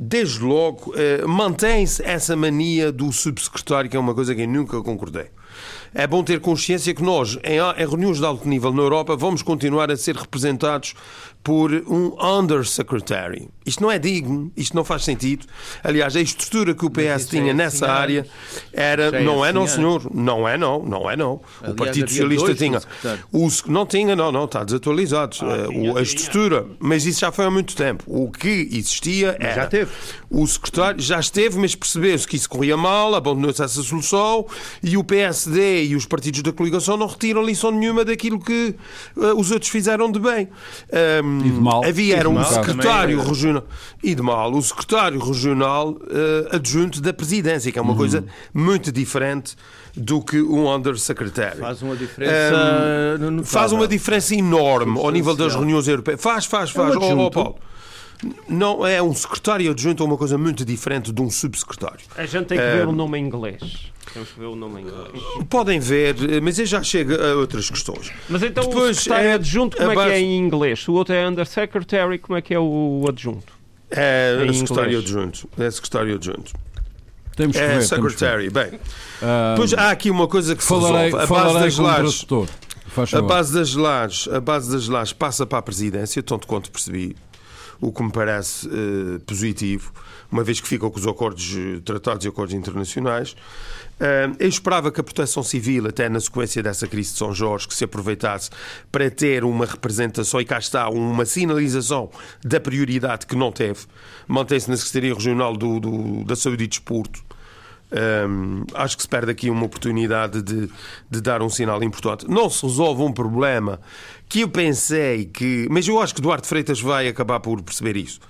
Desde logo, eh, mantém-se essa mania do subsecretário, que é uma coisa que eu nunca concordei. é bom ter consciência que nós, em, em reuniões de alto nível na Europa, vamos continuar a ser representados por um undersecretary. Isto não é digno, isto não faz sentido. Aliás, a estrutura que o PS tinha é nessa assim área era. É não é, não, assim senhor. Não é, não. Não é, não. Aliás, o Partido Socialista tinha. O, não tinha, não, não. Está desatualizado. Ah, tinha, a estrutura. Tinha. Mas isso já foi há muito tempo. O que existia era. Já teve. O secretário já esteve, mas percebeu-se que isso corria mal, abandonou-se essa solução e o PSD e os partidos da coligação não retiram lição nenhuma daquilo que uh, os outros fizeram de bem. Um, e de mal. Havia era um secretário regional e de mal, o secretário regional uh, adjunto da presidência, que é uma uhum. coisa muito diferente do que um undersecretary. Faz uma diferença. Um, faz uma diferença enorme ao nível das reuniões europeias. Faz, faz, faz. É um oh, oh, Paulo. Não é um secretário adjunto é uma coisa muito diferente de um subsecretário. A gente tem que ver o nome em inglês. Temos que ver o nome em inglês. Podem ver, mas eu já chego a outras questões. Mas então Depois, o secretário é adjunto, como é que é em inglês? O outro é undersecretary, como é que é o adjunto? É em secretário adjunto. É secretário adjunto. Temos que é ver, secretary. Bem, depois há aqui uma coisa que se falarei, resolve. A base das lajes. A base das lajes, a base das lajes passa para a presidência, tanto quanto percebi o que me parece uh, positivo, uma vez que ficam com os acordos, eh, tratados e acordos internacionais. Uh, eu esperava que a proteção civil, até na sequência dessa crise de São Jorge, que se aproveitasse para ter uma representação, e cá está, uma sinalização da prioridade que não teve. Mantém-se na Secretaria Regional do, do, da Saúde e Desporto. Acho que se perde aqui uma oportunidade de, de dar um sinal importante. Não se resolve um problema que eu pensei que. Mas eu acho que Duarte Freitas vai acabar por perceber isso.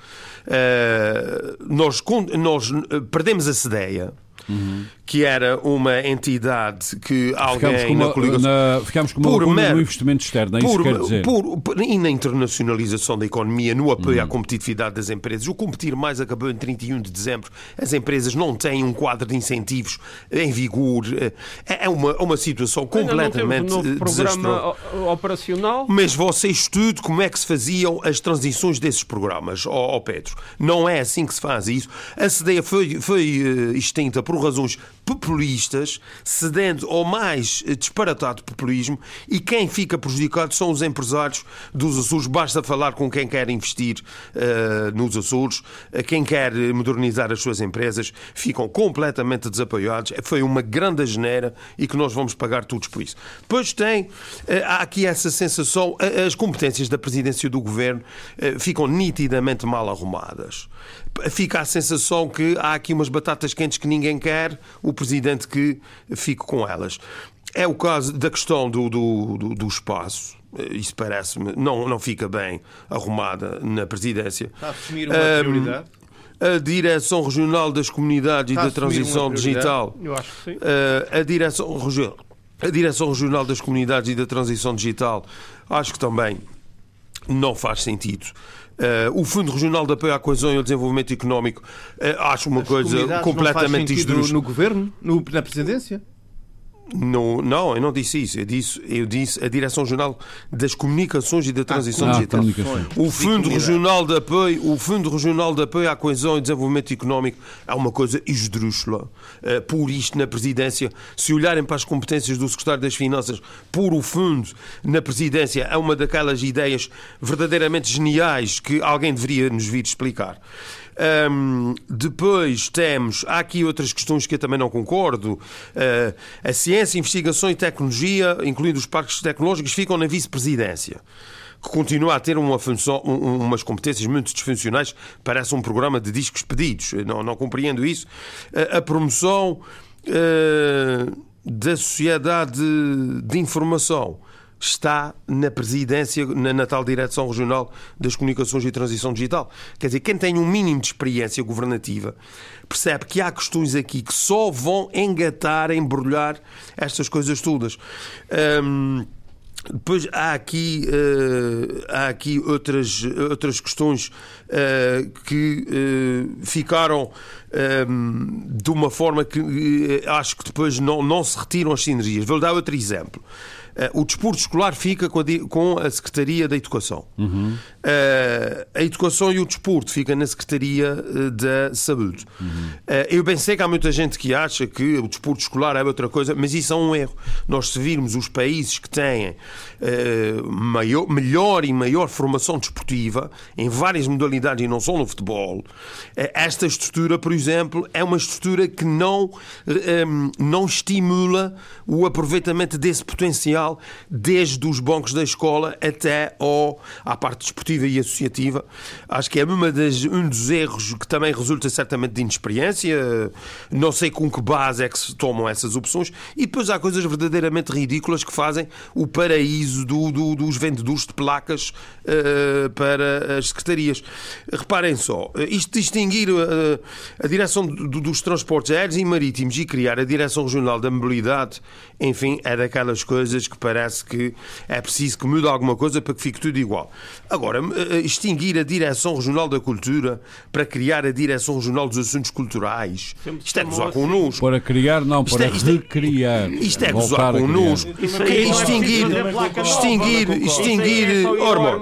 Uh, nós, nós perdemos essa ideia uhum. que era uma entidade que alguém na coligação... Na, ficámos com uma mer... no investimento externo, é por, isso que quer dizer. Por, por, e na internacionalização da economia, no apoio uhum. à competitividade das empresas. O Competir Mais acabou em 31 de dezembro. As empresas não têm um quadro de incentivos em vigor. É, é uma, uma situação completamente não um programa operacional. Mas você estude como é que se faziam as transições desses programas, ó, Pedro. Não é assim que se faz isso. A CDEA foi, foi uh, extinta por por razões populistas, cedendo ao mais disparatado populismo, e quem fica prejudicado são os empresários dos Açores. Basta falar com quem quer investir uh, nos Açores, uh, quem quer modernizar as suas empresas, ficam completamente desapoiados. Foi uma grande geneira e que nós vamos pagar todos por isso. Depois tem, uh, há aqui essa sensação, as competências da presidência do governo ficam nitidamente mal arrumadas fica a sensação que há aqui umas batatas quentes que ninguém quer, o presidente que fique com elas. É o caso da questão do, do, do, do espaço. Isso parece-me não, não fica bem arrumada na presidência. Está a assumir uma um, prioridade? A Direção Regional das Comunidades Está e da Transição Digital. Eu acho que sim. A Direção Regional. A Direção Regional das Comunidades e da Transição Digital acho que também não faz sentido. Uh, o Fundo Regional de Apoio à Coesão e ao Desenvolvimento Económico uh, acho uma As coisa completamente esdrúxula. No governo? No, na presidência? Não, não, eu não disse isso. Eu disse, eu disse a Direção-Geral das Comunicações e da Transição ah, Digital. O Fundo Regional de Apoio, o Fundo Regional de Apoio à Coesão e Desenvolvimento Económico é uma coisa esdrúxula. Uh, por isto na presidência, se olharem para as competências do Secretário das Finanças, por o fundo na presidência é uma daquelas ideias verdadeiramente geniais que alguém deveria nos vir explicar. Um, depois temos, há aqui outras questões que eu também não concordo. Uh, a ciência, investigação e tecnologia, incluindo os parques tecnológicos, ficam na vice-presidência que continua a ter uma função, umas competências muito disfuncionais, parece um programa de discos pedidos. Não, não compreendo isso. A, promoção uh, da sociedade de informação está na presidência, na, tal Direção Regional das Comunicações e Transição Digital. Quer dizer, quem tem um mínimo de experiência governativa percebe que há questões aqui que só vão engatar, embrulhar estas coisas todas. Hum, depois há aqui, uh, há aqui outras, outras questões uh, que uh, ficaram de uma forma que acho que depois não, não se retiram as sinergias. Vou dar outro exemplo. O desporto escolar fica com a, com a Secretaria da Educação. Uhum. Uh, a Educação e o desporto fica na Secretaria da Saúde. Uhum. Uh, eu bem sei que há muita gente que acha que o desporto escolar é outra coisa, mas isso é um erro. Nós, se virmos os países que têm maior, melhor e maior formação desportiva, em várias modalidades e não só no futebol, esta estrutura, por exemplo, é uma estrutura que não, não estimula o aproveitamento desse potencial desde os bancos da escola até ao, à parte desportiva e associativa. Acho que é uma das, um dos erros que também resulta certamente de inexperiência. Não sei com que base é que se tomam essas opções. E depois há coisas verdadeiramente ridículas que fazem o paraíso do, do, dos vendedores de placas uh, para as secretarias. Reparem só, isto distinguir uh, a direção do, dos transportes aéreos e marítimos e criar a direção regional da mobilidade enfim, é daquelas coisas que parece que é preciso que mude alguma coisa para que fique tudo igual. Agora, eh, extinguir a Direção Regional da Cultura para criar a Direção Regional dos Assuntos Culturais, isto é gozar connosco. Para criar, não, para é, isto é, recriar. Isto é gozar connosco. É extinguir, extinguir, extinguir, Ormo,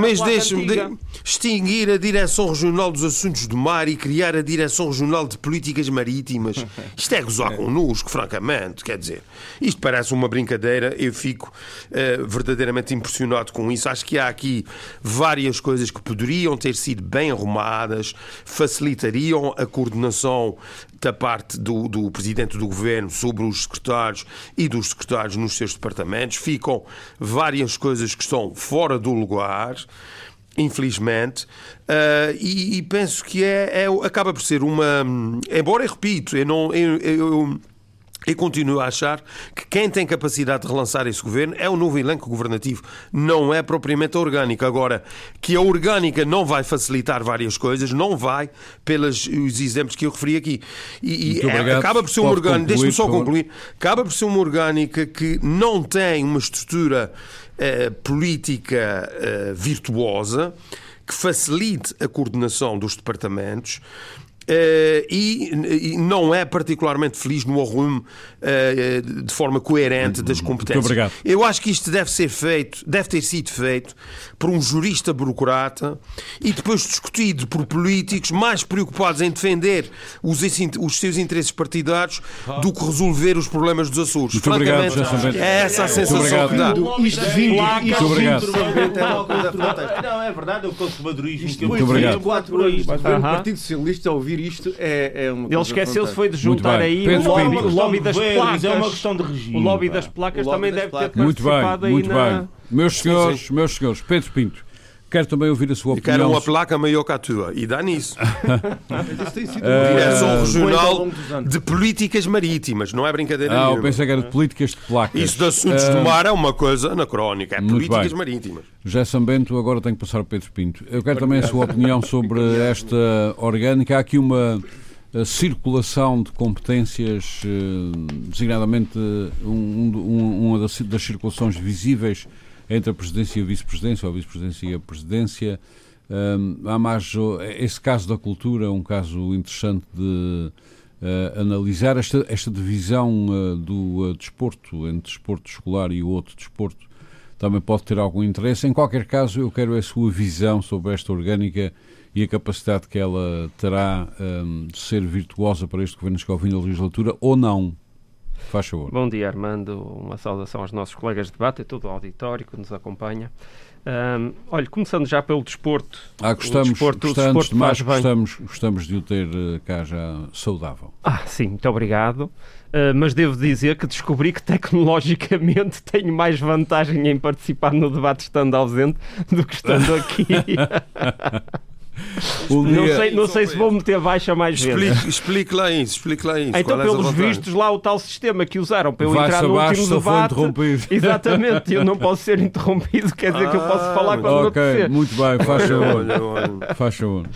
mas deixe-me, extinguir a Direção Regional dos Assuntos do Mar e criar a Direção Regional de Políticas Marítimas. Isto é gozar connosco, francamente, quer dizer. Isto parece uma brincadeira, eu fico uh, verdadeiramente impressionado com isso. Acho que há aqui várias coisas que poderiam ter sido bem arrumadas, facilitariam a coordenação da parte do, do Presidente do Governo sobre os secretários e dos secretários nos seus departamentos. Ficam várias coisas que estão fora do lugar infelizmente, uh, e, e, penso que é, é, acaba por ser uma. Embora eu repito, eu não. Eu, eu, e continuo a achar que quem tem capacidade de relançar esse governo é o novo elenco governativo, não é propriamente a orgânica. Agora, que a orgânica não vai facilitar várias coisas, não vai, pelos os exemplos que eu referi aqui. E, e é, acaba por ser uma orgânica, deixe-me só concluir, acaba por ser uma orgânica que não tem uma estrutura eh, política eh, virtuosa que facilite a coordenação dos departamentos Uh, e, e, não é particularmente feliz no arrumo uh, de forma coerente das competências. Muito obrigado. Eu acho que isto deve ser feito, deve ter sido feito por um jurista burocrata e depois discutido por políticos mais preocupados em defender os, os seus interesses partidários do que resolver os problemas dos Açores. Muito obrigado, é essa a sensação que dá. Isto vindo, Muito obrigado. Não, é verdade, o conservadorismo que eu Muito obrigado. O Partido Socialista ouvir ouvir isto é, é uma Ele esqueceu-se foi de juntar aí o lobby, o lobby das placas. É uma questão de regime. O lobby das placas lobby também das deve placas. ter participado muito bem, muito bem. Meus senhores, sim, sim. meus senhores, Pedro Pinto, Quero também ouvir a sua opinião. Quero uma placa maior que a tua. E dá nisso. Direção Regional de Políticas Marítimas. Não é brincadeira ah, nenhuma. eu pensei que era de políticas de placas. Isso de assuntos uh... do mar é uma coisa anacrónica. É políticas bem. marítimas. José Sambento, agora tenho que passar ao Pedro Pinto. Eu quero também a sua opinião sobre esta orgânica. Há aqui uma a circulação de competências, eh, designadamente um, um, uma das, das, circulações visíveis entre a presidência e a vice-presidência, ou a vice-presidência e a presidência. Um, há mais esse caso da cultura, um caso interessante de uh, analisar esta, esta divisão uh, do uh, desporto entre desporto escolar e o outro desporto também pode ter algum interesse. Em qualquer caso, eu quero a sua visão sobre esta orgânica e a capacidade que ela terá um, de ser virtuosa para este governo que ao fim da legislatura ou não. Faz favor. Bom dia, Armando. Uma saudação aos nossos colegas de debate e todo o auditório que nos acompanha. Um, olha, começando já pelo desporto. Ah, gostamos, o desporto, gostamos o desporto mais, gostamos, gostamos de o ter eh, cá já saudável. Ah, sim, muito obrigado. Uh, mas devo dizer que descobri que tecnologicamente tenho mais vantagem em participar no debate estando ausente do que estando aqui. Não sei, não sei se vou meter baixa mais explique, vezes. Explique lá isso, explique lá isso. Então, é pelos vistos, lá o tal sistema que usaram para eu entrar no último debate. Exatamente, eu não posso ser interrompido, quer dizer ah, que eu posso ah, falar quando okay, acontecer. Muito bem, faz favor. faz favor.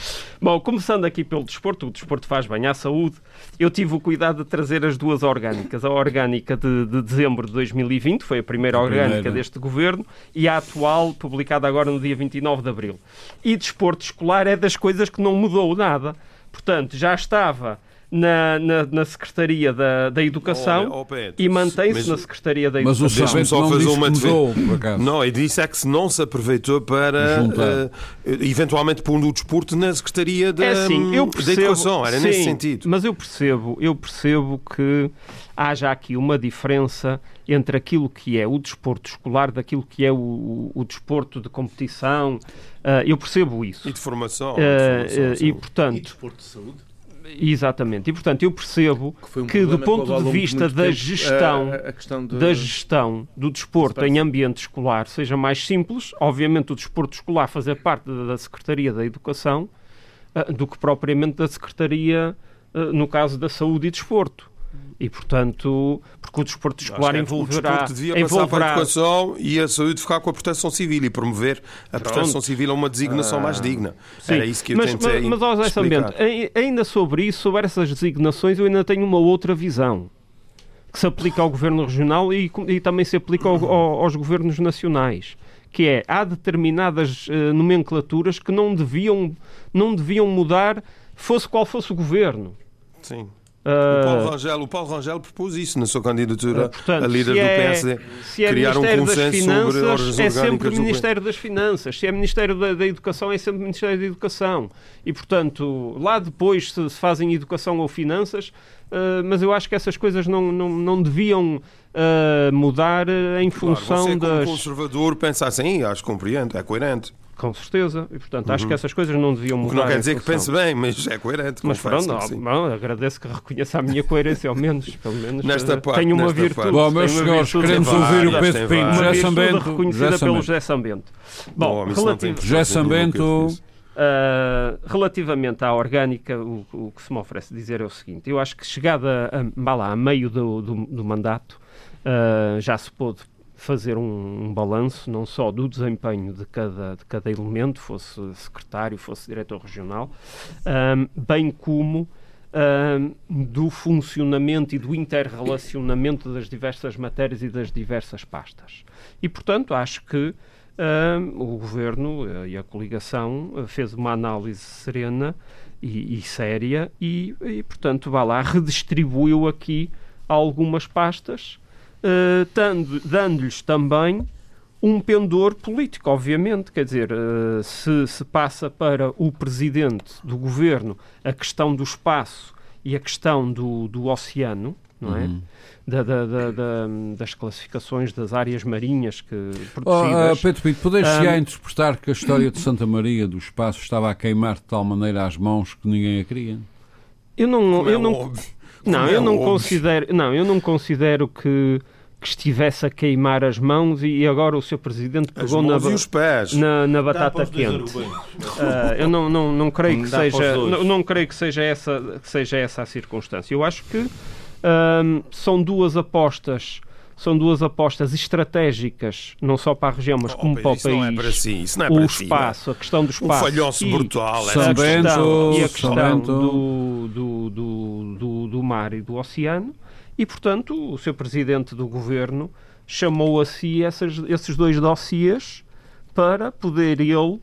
Bom, começando aqui pelo desporto, o desporto faz bem à saúde. Eu tive o cuidado de trazer as duas orgânicas. A orgânica de, de dezembro de 2020, foi a primeira a orgânica primeira. deste governo, e a atual, publicada agora no dia 29 de abril. E desporto escolar é das coisas que não mudou nada. Portanto, já estava na, na, na Secretaria da, da Educação Oh, oh, Pedro, e mantém-se na Secretaria da Mas o Educação. Sabento só não fazer disse uma mudou, por acaso. Não, eu disse é que se não se aproveitou para eh, eventualmente pôr o desporto na Secretaria da, É assim, eu da percebo, Educação, era nesse sim, sentido. Mas eu percebo, eu percebo que haja aqui uma diferença entre aquilo que é o desporto escolar daquilo que é o, o, o desporto de competição. Ah, eu percebo isso. E de formação. Ah, de formação, ah, e portanto, desporto de saúde? Exatamente. E, portanto, eu percebo que, um do que houve ponto de vista da gestão, da gestão do desporto em ambiente escolar seja mais simples, obviamente o desporto escolar fazer parte da, da Secretaria da Educação ah, do que propriamente da Secretaria, ah, no caso da Saúde e Desporto. E, portanto, porque o desporto escolar é envolverá... O desporto devia passar para a envolverá educação e a saúde ficar com a proteção civil e promover a proteção civil a uma designação mais digna. Sim, Era isso que eu mas, tentei mas, mas explicar. Ai- ainda sobre isso, sobre essas designações, eu ainda tenho uma outra visão que se aplica ao governo regional e, e também se aplica ao- ao- aos governos nacionais, que é há determinadas eh, nomenclaturas que não deviam não deviam mudar, fosse qual fosse o governo. Sim. Ah, O Paulo, Rangel, o Paulo Rangel propôs isso na sua candidatura Ah, portanto, a líder se do é- PSD. se é criar um Ministério das consenso sobre ordens Finanças, é sempre o Ministério das Finanças. Se é Ministério da, da Educação, é sempre Ministério da Educação. E, portanto, lá depois se, se fazem Educação ou Finanças, ah, mas eu acho que essas coisas não, não, não deviam ah, mudar ah, em Claro, função você, como das... conservador, pensa assim, acho que compreendo, é coerente. Com certeza. E, portanto, acho que essas coisas não deviam O mudar. que não quer dizer que pense bem, mas é coerente. Mas pronto, que sim. não, agradeço que reconheça a minha coerência, ao menos. Pelo menos Nesta eh, parte, tenho uma virtude. parte. Bom, meus senhores, queremos ouvir o Pedro Pinto. José uma virtude Sambento. reconhecida José pelo Sambento. José Sambento. Bom, relativo- José Sambento. Uh, relativamente à orgânica, o, o que se me oferece dizer é o seguinte: eu acho que chegada a, lá, a meio do, do, do mandato, uh, já se pôde fazer um, um balanço não só do desempenho de cada, de cada elemento, fosse secretário, fosse diretor regional, um, bem como um, do funcionamento e do interrelacionamento das diversas matérias e das diversas pastas. E, portanto, acho que um, o governo eh, e a coligação eh, fez uma análise serena e, e séria e, e, portanto, vá lá, redistribuiu aqui algumas pastas, dando-lhes também um pendor político, obviamente. Quer dizer, eh, se, se passa para o presidente do governo a questão do espaço e a questão do, do oceano, não é? Da- da- da- da- das classificações das áreas marinhas que Oh, ah. Pedro Pinto, podes Ahm, chegar a interpretar que a história de Santa Maria do Espaço estava a queimar de tal maneira as mãos que ninguém a queria? eu não, Como é eu não, óbvio. não, Como eu é não óbvio. considero, não, eu não considero que, que estivesse a queimar as mãos e, agora o seu presidente pegou na, na, na batata quente. Ah, eu não, não, não creio que seja não, não creio que seja essa que seja essa a circunstância. Eu acho que são duas apostas são duas apostas estratégicas não só para a região mas Oh, como Pedro, para o isso não é país. para si, isso não é o para si, espaço, a questão do espaço falhanço e brutal. São a questão, e a questão do, do, do, do, do mar e do oceano e portanto o seu presidente do governo chamou a si essas, esses dois dossiês para poder ele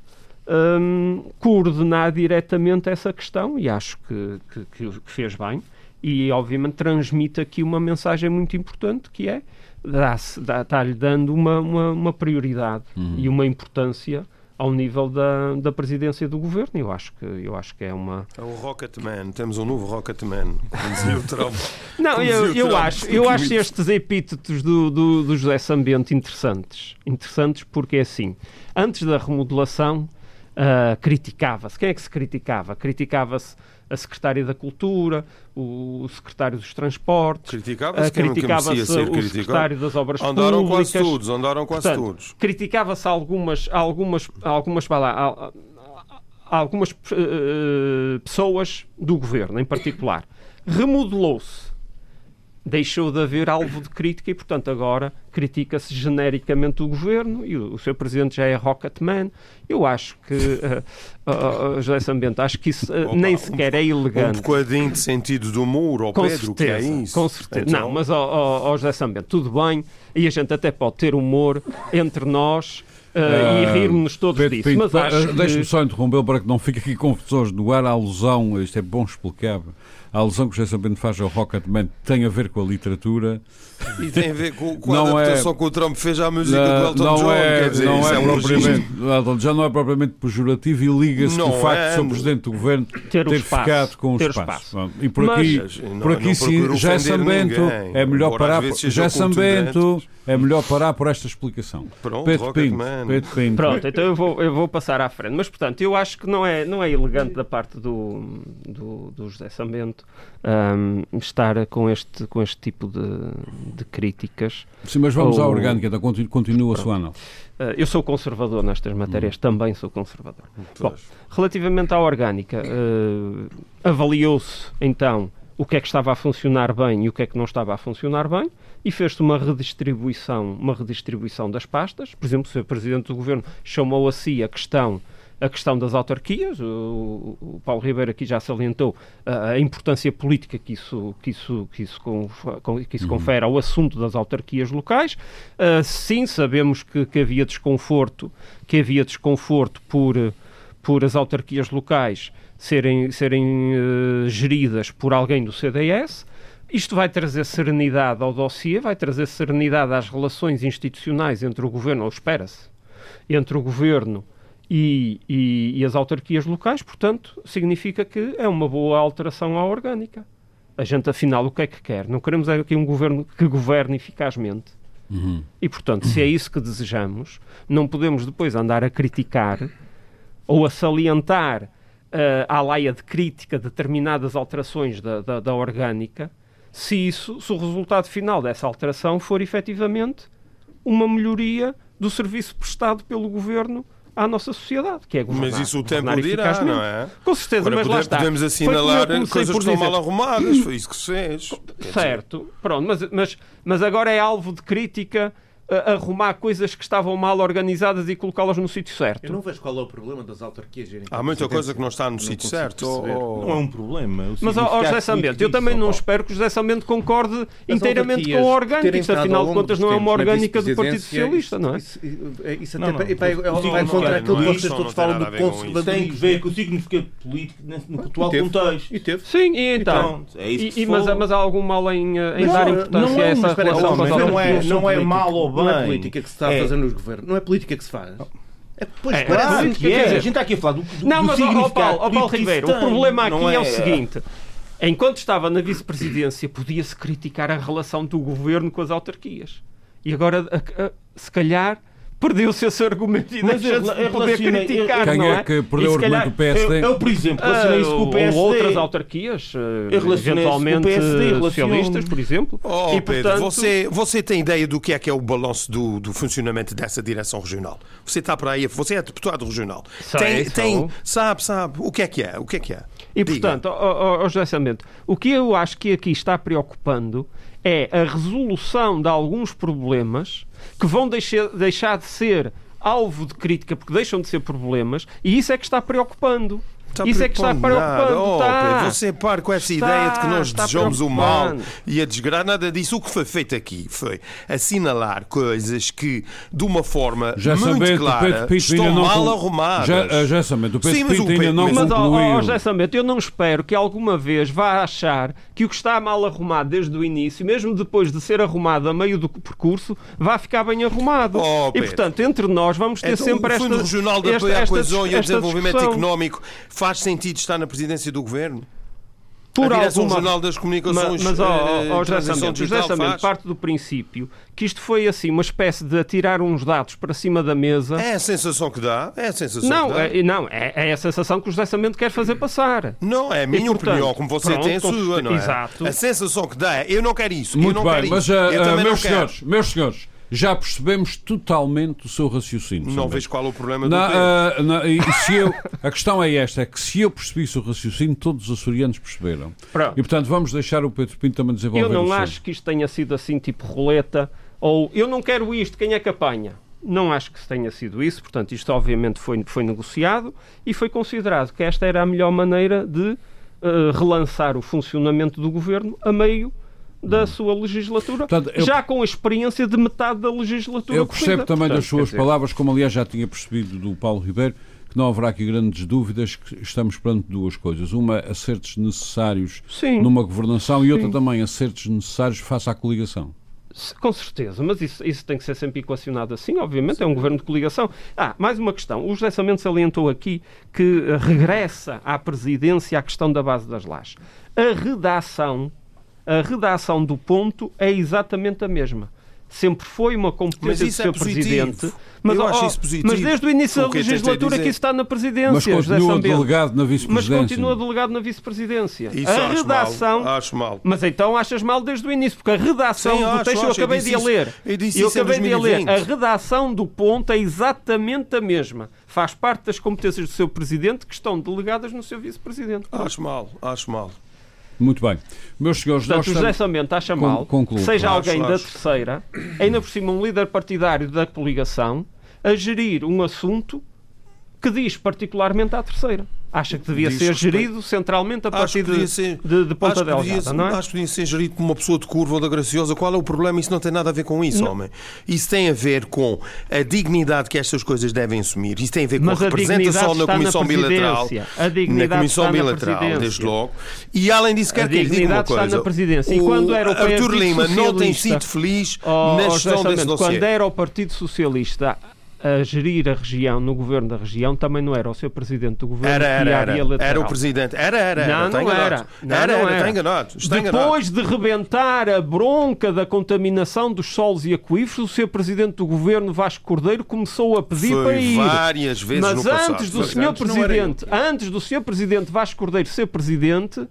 hum, coordenar diretamente essa questão e acho que, que, que fez bem e obviamente transmite aqui uma mensagem muito importante que é dá-se- dá- está-lhe dando uma, uma, uma prioridade e uma importância ao nível da, da presidência do governo. Eu acho que, eu acho que é uma. É o Rocketman, temos um novo Rocketman, dizia o Trump. Não, eu, eu Trump, acho, eu acho estes epítetos do, do, do José Sambento interessantes. Interessantes porque, assim, antes da remodelação, ah, criticava-se. Quem é que se criticava? Criticava-se a secretária da Cultura, o, secretário dos Transportes, Criticava-se criticava-se ser o secretário das Obras Andaram Públicas. quase todos, andaram quase Portanto, todos. criticava-se algumas, algumas, algumas, lá, algumas eh, pessoas do governo, em particular. Remodelou-se. Deixou de haver alvo de crítica e, portanto, agora critica-se genericamente o governo e o, o seu presidente já é Rocketman. Eu acho que, oh, oh, José Sambento, acho que isso Opa, nem um- sequer é Um elegante. bocadinho de sentido do humor, ao Com Pedro, que é certeza, isso. com certeza. Então, Não, mas ó ó, ó, José Sambento, tudo bem, e a gente até pode ter humor entre nós eh, e Ah, rirmos todos Pedro disso. Pinto, Mas acho ah, Deixe-me que... só interromper para que não fique aqui confusões no ar, a alusão, isto é bom explicar, a alusão que o José Sambento faz ao Rocketman tem a ver com a literatura. E tem a ver com, com a não adaptação é, que o Trump fez à música não, do Elton não John. É, dizer, não é, é propriamente, Elton John não é propriamente pejorativo e liga-se com o facto é, de ser o Presidente do Governo ter, ter ficado com o espaço. espaço. E por aqui, Mas, por aqui sim, José Sambento é melhor parar. José Sambento é melhor parar por esta explicação. Pronto, Pedro Pinto, Pedro Pinto. Pronto, então eu vou, eu vou passar à frente. Mas, portanto, eu acho que não é, não é elegante da parte do, do, do José Sambento um, estar com este, com este tipo de, de críticas. Sim, mas vamos Ou... à orgânica, então continua a sua análise. Uh, eu sou conservador nestas matérias, hum. também sou conservador. Bom, relativamente à orgânica, uh, avaliou-se então o que é que estava a funcionar bem e o que é que não estava a funcionar bem e fez-se uma redistribuição, uma redistribuição das pastas. Por exemplo, o Sr. Presidente do Governo chamou a si a questão a questão das autarquias, o, o Paulo Ribeiro aqui já salientou a, importância política que isso, que isso, que isso, que isso uhum. confere ao assunto das autarquias locais. Uh, sim, sabemos que, que havia desconforto, que havia desconforto por, por as autarquias locais serem, serem uh, geridas por alguém do CDS. Isto vai trazer serenidade ao dossiê, vai trazer serenidade às relações institucionais entre o governo, ou espera-se, entre o governo e, e, e, as autarquias locais, portanto, significa que é uma boa alteração à orgânica. A gente, afinal, o que é que quer? Não queremos aqui um governo que governe eficazmente. Uhum. E, portanto, se é isso que desejamos, não podemos depois andar a criticar ou a salientar uh, à laia de crítica determinadas alterações da, da, da, orgânica, se isso, se o resultado final dessa alteração for efetivamente uma melhoria do serviço prestado pelo governo à nossa sociedade, que é governar. Mas isso o tempo dirá, não é? Com certeza, mas lá está. Podemos assinalar coisas que estão mal arrumadas, foi isso que se fez. Certo, pronto, mas, mas, mas agora é alvo de crítica arrumar coisas que estavam mal organizadas e colocá-las no sítio certo. Eu não vejo qual é o problema das autarquias gerem Há muita coisa que não está no sítio certo. Não é um problema. Mas, ao José Samento, eu também não espero que o José Samento concorde inteiramente com a orgânica. Isto, afinal de contas, não é uma orgânica do Partido Socialista, não é? Isso, isso até vai contra aquilo que vocês todos falam do conservadorismo. Tem que ver com o significado político no atual contexto. E teve. Sim, e então. Mas há algum mal em dar importância a essa relação com as autarquias? Não é mal ou bem não é política que se está a é. fazer nos governos. Não é política que se faz. É, pois, é, claro que é. A gente está aqui a falar do, do Não, mas, ó, Paulo, ó, Paulo Ribeiro, o problema aqui é, é o seguinte. Enquanto estava na vice-presidência, podia-se criticar a relação do governo com as autarquias. E agora, se calhar, perdeu-se esse argumento e deixa de poder criticar, Quem não é? que perdeu o argumento do PSD? Eu, eu, por exemplo, relacionei isso com o PSD. Ou outras autarquias, eventualmente PSD, socialistas, por exemplo. Oh, e, Pedro, portanto... você, você tem ideia do que é que é o balanço do, do funcionamento dessa direção regional? Você está para aí, você é deputado regional. Sei, tem, tem, sabe, sabe, o que é que é? O que é que é? E, Diga. portanto, oh, oh, José Samento, o que eu acho que aqui está preocupando é a resolução de alguns problemas que vão deixar, deixar de ser alvo de crítica porque deixam de ser problemas e isso é que está preocupando. Está Isso é que está preocupando. Oh, está. Você para com essa está, ideia de que nós desejamos o mal e a desgraça. Nada disso. O que foi feito aqui foi assinalar coisas que, de uma forma já muito sabendo, clara, estão mal arrumadas. Já, já sabendo, o Pedro Sim, Pinto ainda não mas, concluiu. Oh, já sabendo, eu não espero que alguma vez vá achar que o que está mal arrumado desde o início, mesmo depois de ser arrumado a meio do percurso, vá ficar bem arrumado. Oh, e, portanto, entre nós vamos ter então, sempre esta... O Fundo Regional de Apoio à Coesão e ao Desenvolvimento Económico faz sentido estar na presidência do governo? Por a alguma... Jornal das Comunicações mas, mas oh, oh, José parte do princípio que isto foi assim uma espécie de atirar uns dados para cima da mesa. É a sensação que dá. É a sensação não, que dá. É, não, é, é a sensação que o José Samento quer fazer passar. Não, é a minha e, portanto, opinião, como você pronto, tem a sua, não é? Exato. A sensação que dá é eu não quero isso. Muito eu não bem, quero mas isso. Uh, meus, senhores, meus senhores, já percebemos totalmente o seu raciocínio. Não vejo qual é o problema do uh, não, e se eu, A questão é esta, é que se eu percebi o seu raciocínio, todos os açorianos perceberam. Pronto. E, portanto, vamos deixar o Pedro Pinto também desenvolver Eu não acho que isto tenha sido assim, tipo roleta, ou eu não quero isto, quem é que apanha? Não acho que tenha sido isso, portanto, isto obviamente foi, foi negociado e foi considerado que esta era a melhor maneira de uh, relançar o funcionamento do governo a meio da sua legislatura, Portanto, eu, já com a experiência de metade da legislatura. Eu percebo corrida. também Portanto, das suas dizer... palavras, como aliás já tinha percebido do Paulo Ribeiro, que não haverá aqui grandes dúvidas, que estamos perante duas coisas. Uma, acertos necessários Sim. numa governação e outra Sim. também, acertos necessários face à coligação. Com certeza, mas isso, isso tem que ser sempre equacionado assim, obviamente, Sim. é um governo de coligação. Ah, mais uma questão. O José Samento salientou aqui que regressa à presidência a questão da base das lajes. A redação, a redação do ponto é exatamente a mesma sempre foi uma competência do seu é presidente. Mas, Eu acho isso positivo. mas desde o início da legislatura que isso está na presidência. Mas continua delegado na vice-presidência. Mas continua delegado na vice-presidência. A redação. Mal, acho mal. Mas então achas mal desde o início, porque a redação Sim, do acho, texto acho, eu acabei eu de a ler. Eu, disse eu acabei de a ler. A redação do ponto é exatamente a mesma. Faz parte das competências do seu presidente que estão delegadas no seu vice-presidente. Acho mal, acho mal. Muito bem. Meus senhores, Portanto, nós José Samento acha mal que seja alguém da terceira, ainda por cima um líder partidário da coligação, a gerir um assunto que diz particularmente à terceira acha que devia ser gerido centralmente a partir de, ser, de, de Ponta Delgada, não é? Acho que devia ser gerido como uma pessoa de curva ou da graciosa. Qual é o problema? Isso não tem nada a ver com isso, não. homem. Isso tem a ver com a dignidade que estas coisas devem assumir. Isso tem a ver com Mas a representação na Comissão na Bilateral. A dignidade na Comissão Bilateral, desde logo. E além disso, quer que lhe diga uma coisa. está na presidência. E quando era o Artur Lima não tem sido feliz oh, na gestão desse dossiê. Quando era o Partido Socialista a gerir a região, no governo da região, também não era o seu presidente do governo era, era, era, era, era o presidente. Era, era. Não, não era. Não, era, não era. Enganado. Depois de rebentar a bronca da contaminação dos solos e aquíferos, o seu presidente do governo, Vasco Cordeiro, começou a pedir Foi para ir. várias vezes Mas no passado. antes do senhor presidente, antes do senhor presidente Vasco Cordeiro ser presidente,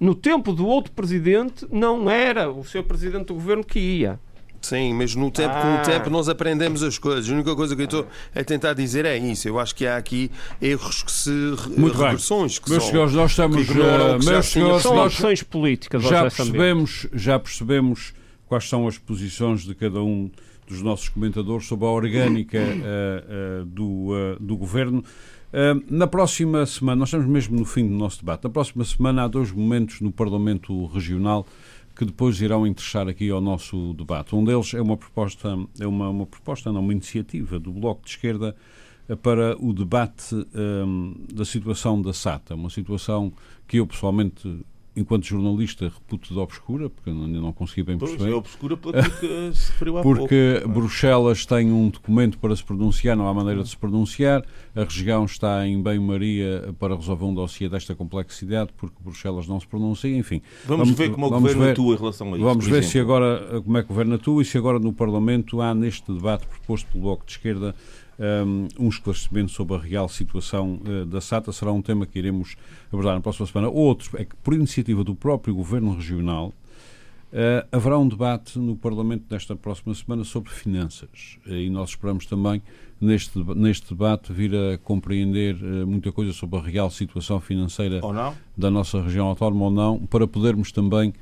no tempo do outro presidente, não era o seu presidente do governo que ia. Sim, mas no tempo, ah. com o ah. tempo nós aprendemos as coisas. A única coisa que eu estou a tentar dizer é isso. Eu acho que há aqui erros que se. Muito regressões bem. que meus são, senhores, nós estamos. Uh, meus senhores, são nós opções políticas. Já percebemos, já percebemos quais são as posições de cada um dos nossos comentadores sobre a orgânica uh, uh, do, do governo. na próxima semana, nós estamos mesmo no fim do nosso debate, na próxima semana há dois momentos no Parlamento Regional que depois irão interessar aqui ao nosso debate. Um deles é uma proposta, é uma, uma proposta, não, uma iniciativa do Bloco de Esquerda para o debate um, da situação da SATA, uma situação que eu pessoalmente enquanto jornalista, reputo de obscura, porque ainda não consegui bem perceber. Pois é obscura pelo que se referiu há Porque pouco, é? Bruxelas tem um documento para se pronunciar, não há maneira de se pronunciar. A região está em bem-maria para resolver um dossiê desta complexidade, porque Bruxelas não se pronuncia, enfim. Vamos, vamos ver como vamos o governo ver, atua em relação a isso. Vamos ver exemplo. se agora, como é que o governo atua e se agora no Parlamento há neste debate proposto pelo Bloco de Esquerda um, esclarecimento sobre a real situação uh, da SATA. Será um tema que iremos abordar na próxima semana. Outro é que, por iniciativa do próprio Governo Regional, uh, haverá um debate no Parlamento nesta próxima semana sobre finanças. Uh, e nós esperamos também, neste, neste debate, vir a compreender muita coisa sobre a real situação financeira da nossa região autónoma ou não, para podermos também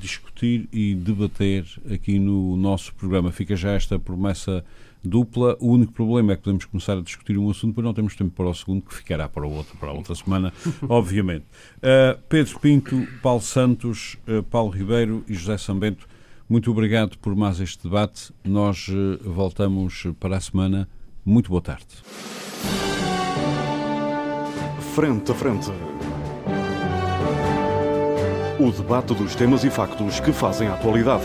discutir e debater aqui no nosso programa. Fica já esta promessa dupla. O único problema é que podemos começar a discutir um assunto, mas não temos tempo para o segundo, que ficará para o outro, para a outra semana, obviamente. Uh, Pedro Pinto, Paulo Santos, uh, Paulo Ribeiro e José Sambento, muito obrigado por mais este debate. Nós uh, voltamos para a semana. Muito boa tarde. Frente a frente. O debate dos temas e factos que fazem a atualidade.